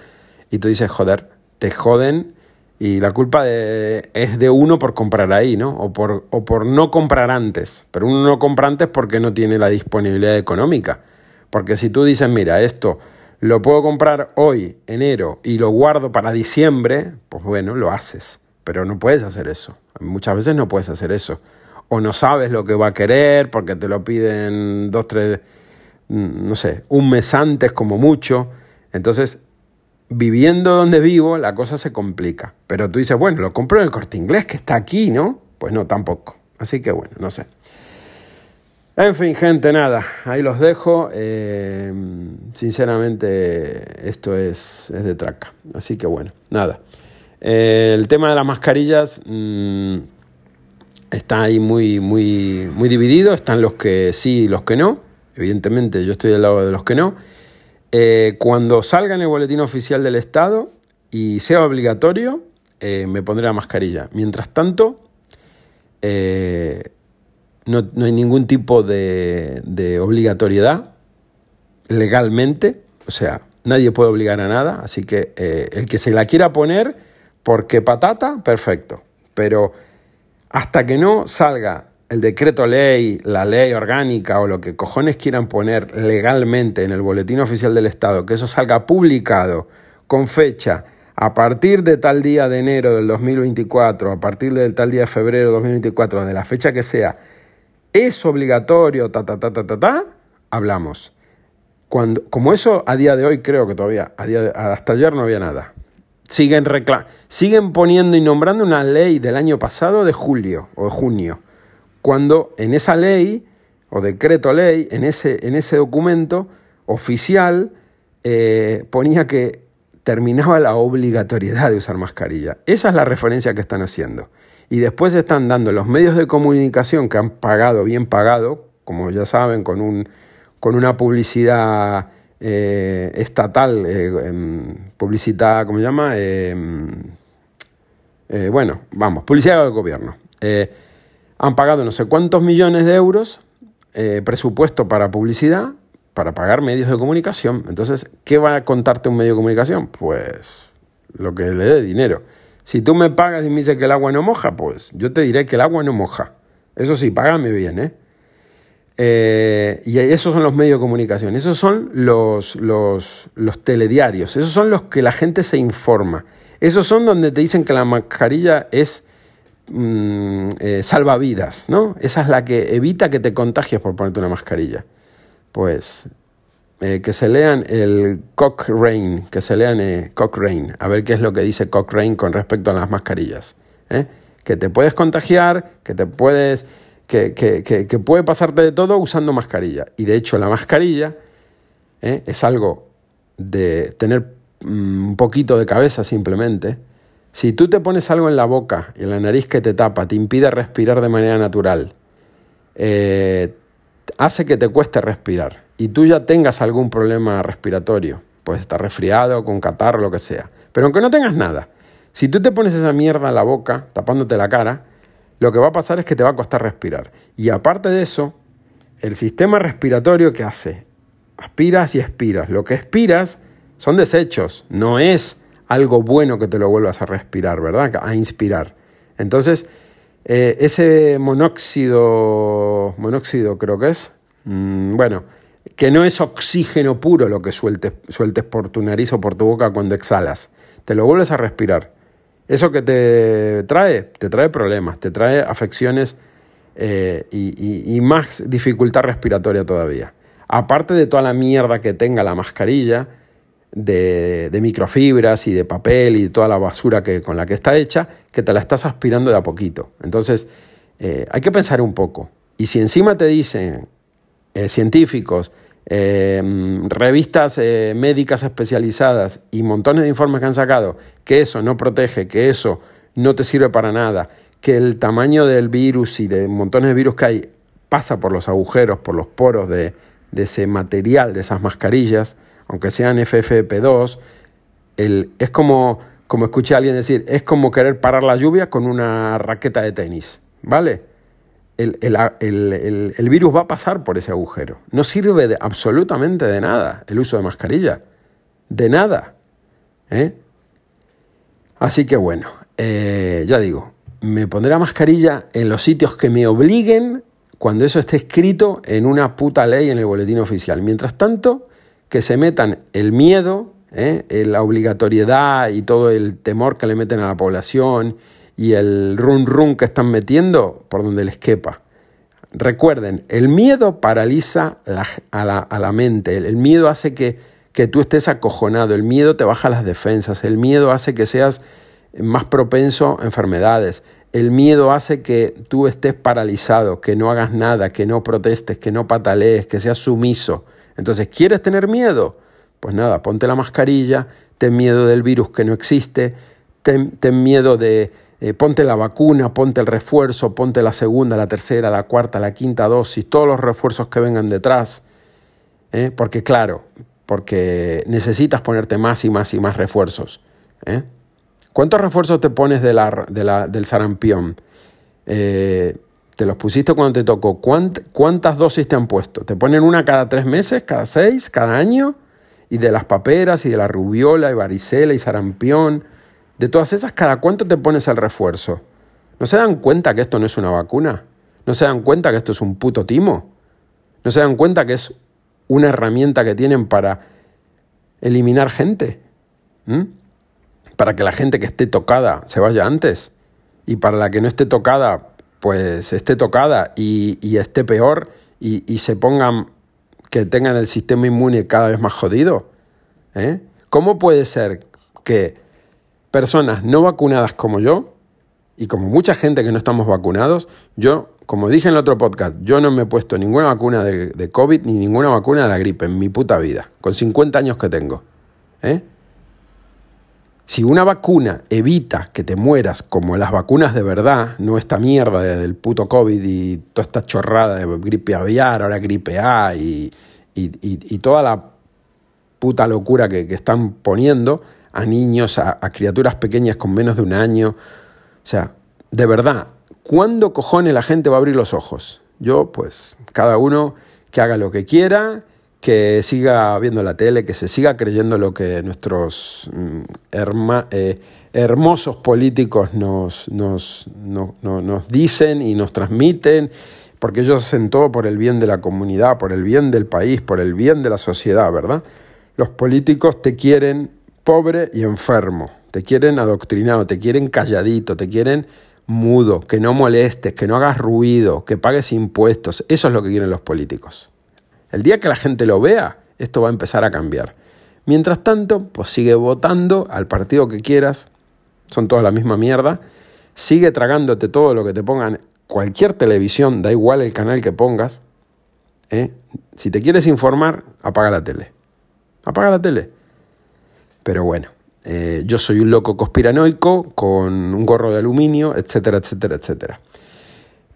y tú dices, joder, te joden y la culpa es de uno por comprar ahí, ¿no? O por, o por no comprar antes. Pero uno no compra antes porque no tiene la disponibilidad económica. Porque si tú dices, mira, esto lo puedo comprar hoy, enero, y lo guardo para diciembre, pues bueno, lo haces. Pero no puedes hacer eso. Muchas veces no puedes hacer eso. O no sabes lo que va a querer porque te lo piden dos, tres, mm, no sé, un mes antes como mucho. Entonces, viviendo donde vivo, la cosa se complica. Pero tú dices, bueno, lo compro en el corte inglés que está aquí, ¿no? Pues no, tampoco. Así que bueno, no sé. En fin, gente, nada, ahí los dejo. Eh, sinceramente, esto es, es, de traca. Así que bueno, nada. Eh, el tema de las mascarillas mm, está ahí muy, muy, muy dividido. Están los que sí y los que no. Evidentemente, yo estoy del lado de los que no. Eh, cuando salga en el boletín oficial del Estado y sea obligatorio, me pondré la mascarilla. Mientras tanto, no, hay ningún tipo de, obligatoriedad legalmente, o sea, nadie puede obligar a nada, así que eh, el que se la quiera poner porque patata, perfecto, pero hasta que no salga el decreto ley, la ley orgánica o lo que cojones quieran poner legalmente en el boletín oficial del Estado, que eso salga publicado con fecha a partir de tal día de enero del 2024, a partir del tal día de febrero del 2024, de la fecha que sea, es obligatorio, ta, ta, ta, ta, ta, ta, hablamos. Cuando, como eso a día de hoy creo que todavía, a día hasta ayer no había nada. Siguen, siguen poniendo y nombrando una ley del año pasado de julio o junio, cuando en esa ley o decreto ley, en ese, en ese documento oficial, eh, ponía que terminaba la obligatoriedad de usar mascarilla. Esa es la referencia que están haciendo y después están dando los medios de comunicación que han pagado, bien pagado, como ya saben, con, un, con una publicidad eh, estatal, eh, em, publicidad, ¿cómo se llama? Em, eh, bueno, vamos, publicidad del gobierno. han pagado no sé cuántos millones de euros presupuesto para publicidad, para pagar medios de comunicación. Entonces, ¿qué va a contarte un medio de comunicación? Pues lo que le dé dinero. Si tú me pagas y me dices que el agua no moja, pues yo te diré que el agua no moja. Eso sí, págame bien, ¿eh? Eh y esos son los medios de comunicación, esos son los, los, los telediarios, esos son los que la gente se informa, esos son donde te dicen que la mascarilla es mm, eh, salvavidas, ¿no? Esa es la que evita que te contagies por ponerte una mascarilla. Pues eh, que se lean el Cochrane, que se lean Cochrane, a ver qué es lo que dice Cochrane con respecto a las mascarillas. Que te puedes contagiar, que te puedes, que, que, que, puede pasarte de todo usando mascarilla. Y de hecho la mascarilla es algo de tener mm, un poquito de cabeza simplemente. Si tú te pones algo en la boca y en la nariz que te tapa, te impide respirar de manera natural, hace que te cueste respirar y tú ya tengas algún problema respiratorio, puedes estar resfriado, con catarro, lo que sea, pero aunque no tengas nada, Si tú te pones esa mierda en la boca, tapándote la cara, lo que va a pasar es que te va a costar respirar. Y aparte de eso, el sistema respiratorio que hace, aspiras y expiras. Lo que expiras son desechos, no es algo bueno que te lo vuelvas a respirar, ¿verdad? A inspirar. Entonces, eh, ese monóxido, monóxido creo que es, mm, bueno, que no es oxígeno puro lo que sueltes, sueltes por tu nariz o por tu boca cuando exhalas, te lo vuelves a respirar. Eso que te trae, te trae problemas, te trae afecciones eh, y, más dificultad respiratoria todavía. Aparte de toda la mierda que tenga la mascarilla, de, microfibras y de papel y toda la basura que, con la que está hecha, que te la estás aspirando de a poquito. Entonces, eh, hay que pensar un poco. Y si encima te dicen eh, científicos, revistas médicas especializadas y montones de informes que han sacado que eso no protege, que eso no te sirve para nada, que el tamaño del virus y de montones de virus que hay pasa por los agujeros, por los poros de, ese material, de esas mascarillas, aunque sean FFP2, el, es como, como escuché a alguien decir, es como querer parar la lluvia con una raqueta de tenis, ¿vale? El, virus va a pasar por ese agujero. No sirve de, absolutamente de nada el uso de mascarilla. De nada. ¿eh? Así que bueno, eh, ya digo, me pondré la mascarilla en los sitios que me obliguen cuando eso esté escrito en una puta ley en el boletín oficial. Mientras tanto, que se metan el miedo, ¿eh? la obligatoriedad y todo el temor que le meten a la población y el run run que están metiendo por donde les quepa. Recuerden, el miedo paraliza a, la, mente, el, miedo hace que, que tú estés acojonado, el miedo te baja las defensas, el miedo hace que seas más propenso a enfermedades. El miedo hace que tú estés paralizado, que no hagas nada, que no protestes, que no patalees, que seas sumiso. Entonces, ¿quieres tener miedo? Pues nada, ponte la mascarilla, ten miedo del virus que no existe, ten, miedo de, eh, ponte la vacuna, ponte el refuerzo, ponte la segunda, la tercera, la cuarta, la quinta dosis, todos los refuerzos que vengan detrás. ¿eh? Porque claro, porque necesitas ponerte más y más y más refuerzos. ¿eh? ¿Cuántos refuerzos te pones de del sarampión? Eh, ¿Te los pusiste cuando te tocó? ¿Cuántas dosis te han puesto? ¿Te ponen una cada tres meses, cada seis, cada año? Y de las paperas y de la rubiola y varicela y sarampión. De todas esas, ¿cada cuánto te pones el refuerzo? ¿No se dan cuenta que esto no es una vacuna? ¿No se dan cuenta que esto es un puto timo? ¿No se dan cuenta que es una herramienta que tienen para eliminar gente? ¿Mm? para que la gente que esté tocada se vaya antes y para la que no esté tocada, pues esté tocada y, esté peor y, se pongan, que tengan el sistema inmune cada vez más jodido. ¿eh? ¿Cómo puede ser que personas no vacunadas como yo y como mucha gente que no estamos vacunados, yo, como dije en el otro podcast, yo no me he puesto ninguna vacuna de, COVID ni ninguna vacuna de la gripe en mi puta vida, con 50 años que tengo. ¿eh? Si una vacuna evita que te mueras como las vacunas de verdad, no esta mierda del puto COVID y toda esta chorrada de gripe aviar, ahora gripe A y, toda la puta locura que, están poniendo a niños, a, criaturas pequeñas con menos de un año. O sea, de verdad, ¿cuándo cojones la gente va a abrir los ojos? Yo, pues, cada uno que haga lo que quiera que siga viendo la tele, que se siga creyendo lo que nuestros mm, eh, hermosos políticos nos, nos, nos dicen y nos transmiten, porque ellos hacen todo por el bien de la comunidad, por el bien del país, por el bien de la sociedad, ¿verdad? Los políticos te quieren pobre y enfermo, te quieren adoctrinado, te quieren calladito, te quieren mudo, que no molestes, que no hagas ruido, que pagues impuestos. Eso es lo que quieren los políticos. El día que la gente lo vea, esto va a empezar a cambiar. Mientras tanto, pues sigue votando al partido que quieras, son todas la misma mierda, sigue tragándote todo lo que te pongan cualquier televisión, da igual el canal que pongas. ¿eh? Si te quieres informar, apaga la tele. Apaga la tele. Pero bueno, eh, yo soy un loco conspiranoico con un gorro de aluminio, etcétera, etcétera, etcétera.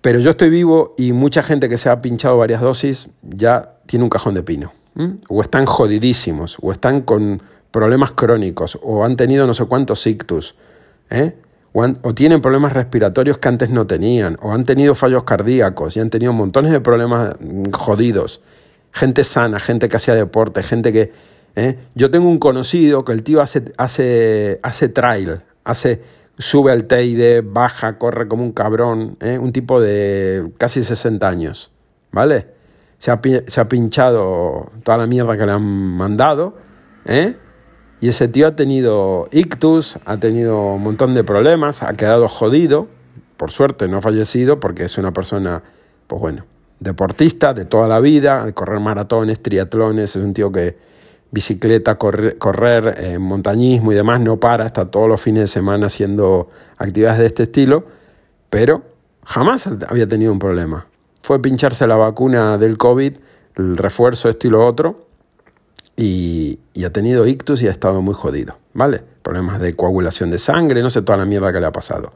Pero yo estoy vivo y mucha gente que se ha pinchado varias dosis ya tiene un cajón de pino. O están jodidísimos, o están con problemas crónicos, o han tenido no sé cuántos ictus. ¿eh? o, tienen problemas respiratorios que antes no tenían, o han tenido fallos cardíacos y han tenido montones de problemas jodidos. Gente sana, gente que hacía deporte, gente que... ¿eh? Yo tengo un conocido que el tío hace, hace, hace trail, hace, sube al Teide, baja, corre como un cabrón, ¿eh? un tipo de casi 60 años, ¿vale? Se ha, se ha pinchado toda la mierda que le han mandado, ¿eh? Y ese tío ha tenido ictus, ha tenido un montón de problemas, ha quedado jodido. Por suerte no ha fallecido porque es una persona, pues bueno, deportista de toda la vida, de correr maratones, triatlones, es un tío que bicicleta, correr, correr eh, montañismo y demás, no para, está todos los fines de semana haciendo actividades de este estilo, pero jamás había tenido un problema. Fue pincharse la vacuna del COVID, el refuerzo, esto y lo otro, y, ha tenido ictus y ha estado muy jodido, ¿vale? Problemas de coagulación de sangre, no sé toda la mierda que le ha pasado.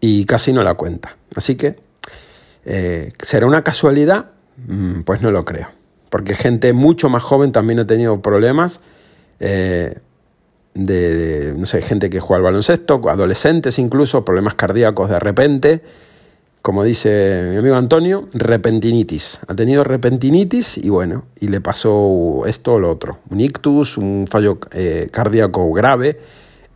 Y casi no la cuenta. Así que, eh, ¿será una casualidad? Mm, pues no lo creo. Porque gente mucho más joven también ha tenido problemas. Eh, de, no sé, gente que juega al baloncesto, adolescentes incluso, problemas cardíacos de repente como dice mi amigo Antonio, repentinitis. Ha tenido repentinitis y bueno, y le pasó esto o lo otro. Un ictus, un fallo eh, cardíaco grave,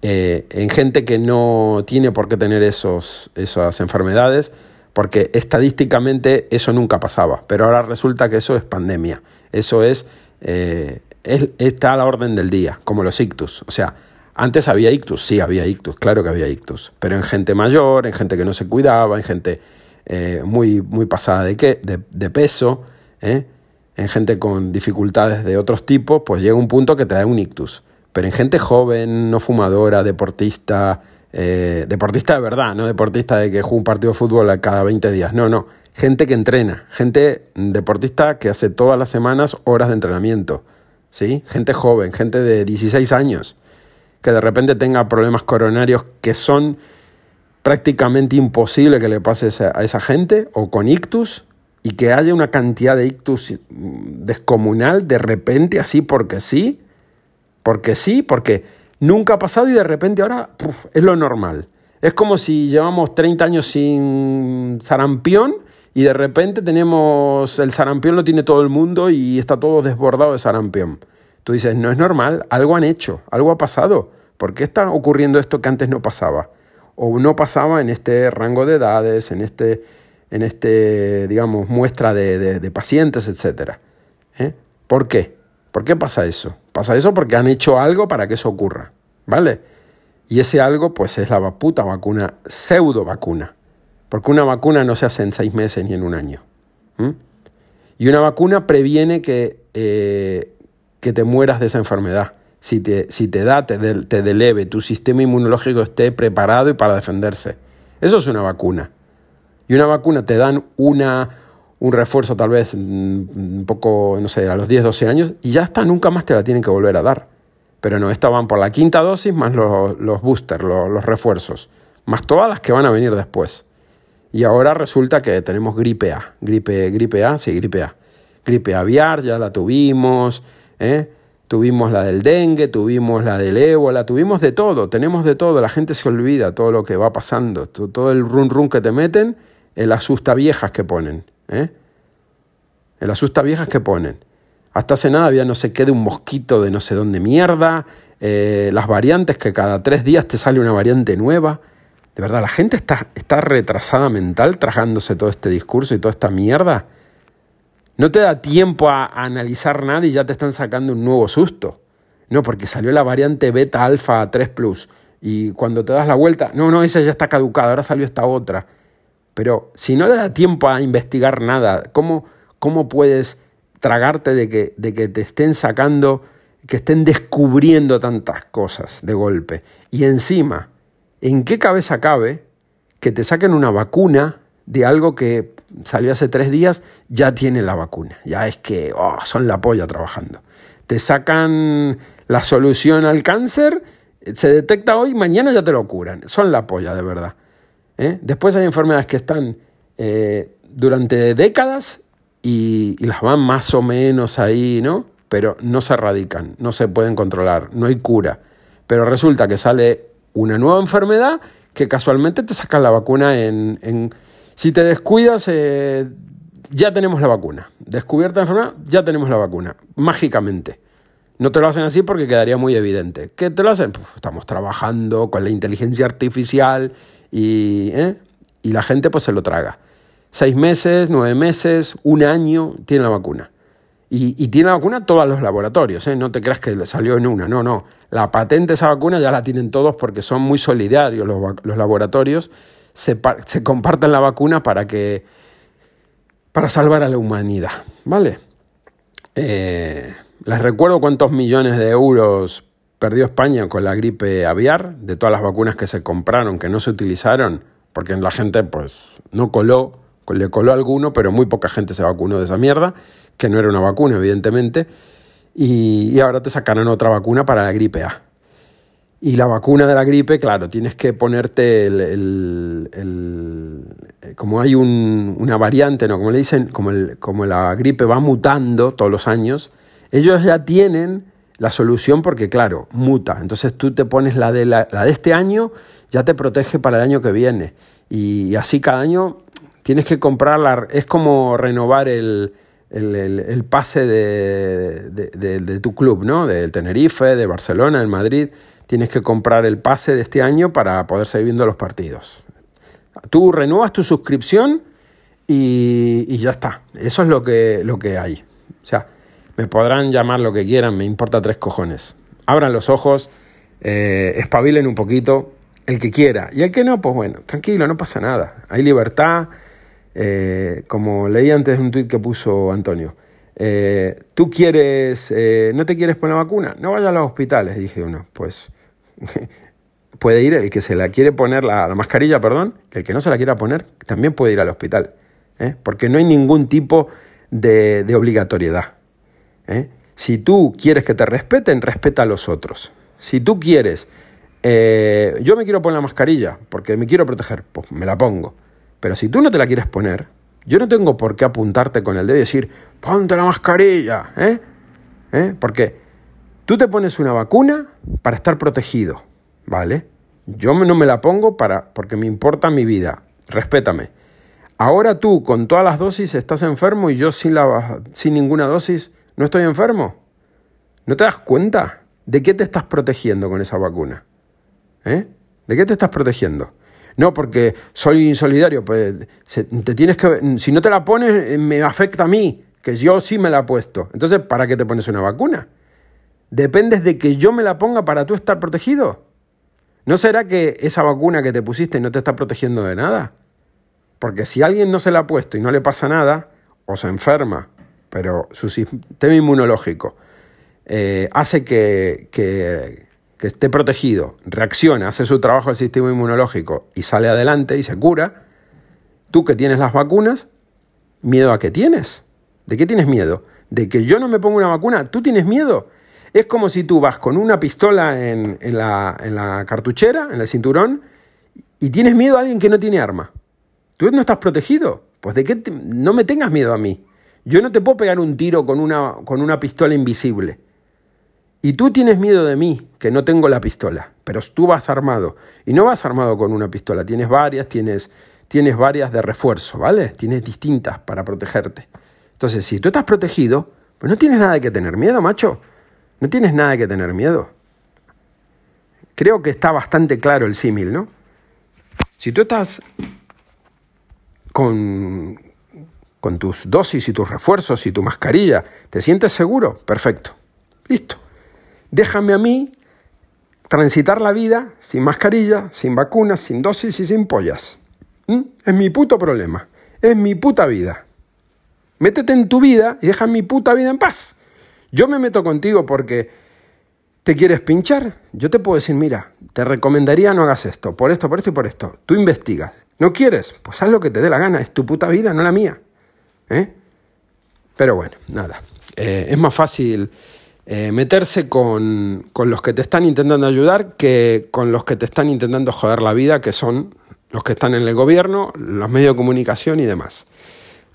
eh, en gente que no tiene por qué tener esos, esas enfermedades, porque estadísticamente eso nunca pasaba, pero ahora resulta que eso es pandemia. Eso es, eh, es está a la orden del día, como los ictus. O sea, antes había ictus, sí había ictus, claro que había ictus, pero en gente mayor, en gente que no se cuidaba, en gente eh, muy, muy pasada de, qué, de, peso, ¿eh? en gente con dificultades de otros tipos, pues llega un punto que te da un ictus. Pero en gente joven, no fumadora, deportista, eh, deportista de verdad, no deportista de que juega un partido de fútbol cada 20 días, no, no, gente que entrena, gente deportista que hace todas las semanas horas de entrenamiento, ¿sí? Gente joven, gente de 16 años. Que de repente tenga problemas coronarios que son prácticamente imposible que le pase a esa gente, o con ictus, y que haya una cantidad de ictus descomunal de repente, así porque sí, porque sí, porque nunca ha pasado y de repente ahora es lo normal. Es como si llevamos 30 años sin sarampión y de repente tenemos el sarampión lo tiene todo el mundo y está todo desbordado de sarampión. Tú dices, no es normal, algo han hecho, algo ha pasado. ¿Por qué está ocurriendo esto que antes no pasaba? O no pasaba en este rango de edades, en este, en este digamos, muestra de, pacientes, etc. ¿Eh? ¿Por qué? ¿Por qué pasa eso? Pasa eso porque han hecho algo para que eso ocurra, ¿vale? Y ese algo, pues es la puta vacuna, pseudo vacuna. Porque una vacuna no se hace en seis meses ni en un año. Y una vacuna previene que eh, que te mueras de esa enfermedad. Si te, si te da, te, te deleve, tu sistema inmunológico esté preparado y para defenderse. Eso es una vacuna. Y una vacuna te dan una, un refuerzo tal vez mm, un poco, no sé, a los 10, 12 años y ya está, nunca más te la tienen que volver a dar. Pero no, esta van por la quinta dosis más los, los boosters, los, refuerzos, más todas las que van a venir después. Y ahora resulta que tenemos gripe A, gripe, gripe A, sí, gripe A. Gripe aviar, ya la tuvimos, ¿eh? Tuvimos la del dengue, tuvimos la del ébola, tuvimos de todo, tenemos de todo, la gente se olvida todo lo que va pasando, todo el run run que te meten, el asusta viejas que ponen, ¿eh? El asusta viejas que ponen. Hasta hace nada había no sé qué de un mosquito de no sé dónde mierda, eh, las variantes que cada tres días te sale una variante nueva. De verdad, la gente está, está retrasada mental trajándose todo este discurso y toda esta mierda. No te da tiempo a, analizar nada y ya te están sacando un nuevo susto. No, porque salió la variante beta alfa 3 Plus. Y cuando te das la vuelta, no, no, esa ya está caducada, ahora salió esta otra. Pero si no le da tiempo a investigar nada, ¿cómo, cómo puedes tragarte de que, de que te estén sacando, que estén descubriendo tantas cosas de golpe? Y encima, ¿en qué cabeza cabe que te saquen una vacuna de algo que salió hace tres días, ya tiene la vacuna. Ya es que oh, son la polla trabajando. Te sacan la solución al cáncer, se detecta hoy, mañana ya te lo curan. Son la polla, de verdad. ¿Eh? Después hay enfermedades que están eh, durante décadas y, las van más o menos ahí, ¿no? Pero no se erradican, no se pueden controlar, no hay cura. Pero resulta que sale una nueva enfermedad que casualmente te sacan la vacuna en... si te descuidas, eh, ya tenemos la vacuna. Descubierta la enfermedad, ya tenemos la vacuna. Mágicamente. No te lo hacen así porque quedaría muy evidente. ¿Qué te lo hacen? estamos trabajando con la inteligencia artificial y, ¿eh? y la gente pues se lo traga. Seis meses, nueve meses, un año, tiene la vacuna. Y, y tiene la vacuna todos los laboratorios, ¿eh? no te creas que salió en una, no, no. La patente de esa vacuna ya la tienen todos porque son muy solidarios los, los laboratorios, se, se comparten la vacuna para que para salvar a la humanidad, ¿vale? Eh, les recuerdo cuántos millones de euros perdió España con la gripe aviar, de todas las vacunas que se compraron, que no se utilizaron, porque la gente pues no coló, le coló alguno, pero muy poca gente se vacunó de esa mierda, que no era una vacuna, evidentemente, y, ahora te sacarán otra vacuna para la gripe A. Y la vacuna de la gripe, claro, tienes que ponerte el, como hay una variante, ¿no? Como le dicen, como, como la gripe va mutando todos los años, ellos ya tienen la solución porque, claro, muta. Entonces tú te pones la de, la, de este año, ya te protege para el año que viene. Y, así cada año tienes que comprarla. Es como renovar el, el, pase de, de, tu club, ¿no? Del Tenerife, de Barcelona, el Madrid. Tienes que comprar el pase de este año para poder seguir viendo los partidos. Tú renuevas tu suscripción y, y ya está. Eso es lo que, lo que hay. O sea, me podrán llamar lo que quieran, me importa tres cojones. Abran los ojos, eh, espabilen un poquito, el que quiera. Y el que no, pues bueno, tranquilo, no pasa nada. Hay libertad, eh, como leí antes un tuit que puso Antonio. Eh, ¿Tú quieres, no te quieres poner la vacuna? No vayas a los hospitales, dije uno. Pues (laughs) puede ir el que se la quiere poner, la, mascarilla, perdón, el que no se la quiera poner, también puede ir al hospital. Porque no hay ningún tipo de obligatoriedad. ¿Eh? Si tú quieres que te respeten, respeta a los otros. Si tú quieres, eh, yo me quiero poner la mascarilla porque me quiero proteger, pues me la pongo. Pero si tú no te la quieres poner, yo no tengo por qué apuntarte con el dedo y decir, ponte la mascarilla, ¿eh? ¿Eh? Porque tú te pones una vacuna para estar protegido, ¿vale? Yo no me la pongo para, porque me importa mi vida, respétame. Ahora tú, con todas las dosis, estás enfermo y yo sin, ninguna dosis, ¿No estoy enfermo? ¿No te das cuenta de qué te estás protegiendo con esa vacuna? ¿Eh? ¿De qué te estás protegiendo? No, porque soy insolidario. Pues te tienes que, si no te la pones, eh, me afecta a mí, que yo sí me la he puesto. Entonces, ¿para qué te pones una vacuna? ¿Dependes de que yo me la ponga para tú estar protegido? ¿No será que esa vacuna que te pusiste no te está protegiendo de nada? Porque si alguien no se la ha puesto y no le pasa nada, o se enferma, pero su sistema inmunológico eh, hace que, que, esté protegido, reacciona, hace su trabajo el sistema inmunológico y sale adelante y se cura, tú que tienes las vacunas, ¿miedo a qué tienes? ¿De qué tienes miedo? ¿De que yo no me ponga una vacuna? ¿Tú tienes miedo? Es como si tú vas con una pistola en, la cartuchera, en el cinturón, y tienes miedo a alguien que no tiene arma. Tú no estás protegido. Pues de qué no me tengas miedo a mí. Yo no te puedo pegar un tiro con una, con una pistola invisible. Y tú tienes miedo de mí, que no tengo la pistola, pero tú vas armado. Y no vas armado con una pistola, tienes varias, tienes, tienes varias de refuerzo, ¿vale? Tienes distintas para protegerte. Entonces, si tú estás protegido, pues no tienes nada que tener miedo, macho. No tienes nada que tener miedo. Creo que está bastante claro el símil, ¿no? Si tú estás con, con tus dosis y tus refuerzos y tu mascarilla, ¿te sientes seguro? Perfecto. Listo. Déjame a mí transitar la vida sin mascarilla, sin vacunas, sin dosis y sin pollas. ¿Mm? Es mi puto problema. Es mi puta vida. Métete en tu vida y deja mi puta vida en paz. Yo me meto contigo porque te quieres pinchar. Yo te puedo decir, mira, te recomendaría no hagas esto, por esto, por esto y por esto. Tú investigas. ¿No quieres? Pues haz lo que te dé la gana. Es tu puta vida, no la mía. ¿Eh? Pero bueno, nada. Eh, es más fácil eh, meterse con, con, los que te están intentando ayudar que con los que te están intentando joder la vida, que son los que están en el gobierno, los medios de comunicación y demás.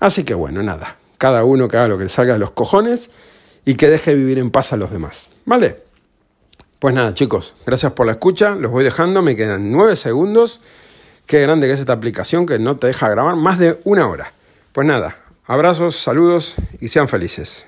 Así que bueno, nada. Cada uno que haga lo que le salga de los cojones y que deje vivir en paz a los demás. ¿Vale? Pues nada, chicos, gracias por la escucha. Los voy dejando, me quedan nueve segundos. Qué grande que es esta aplicación que no te deja grabar más de una hora. Pues nada, abrazos, saludos y sean felices.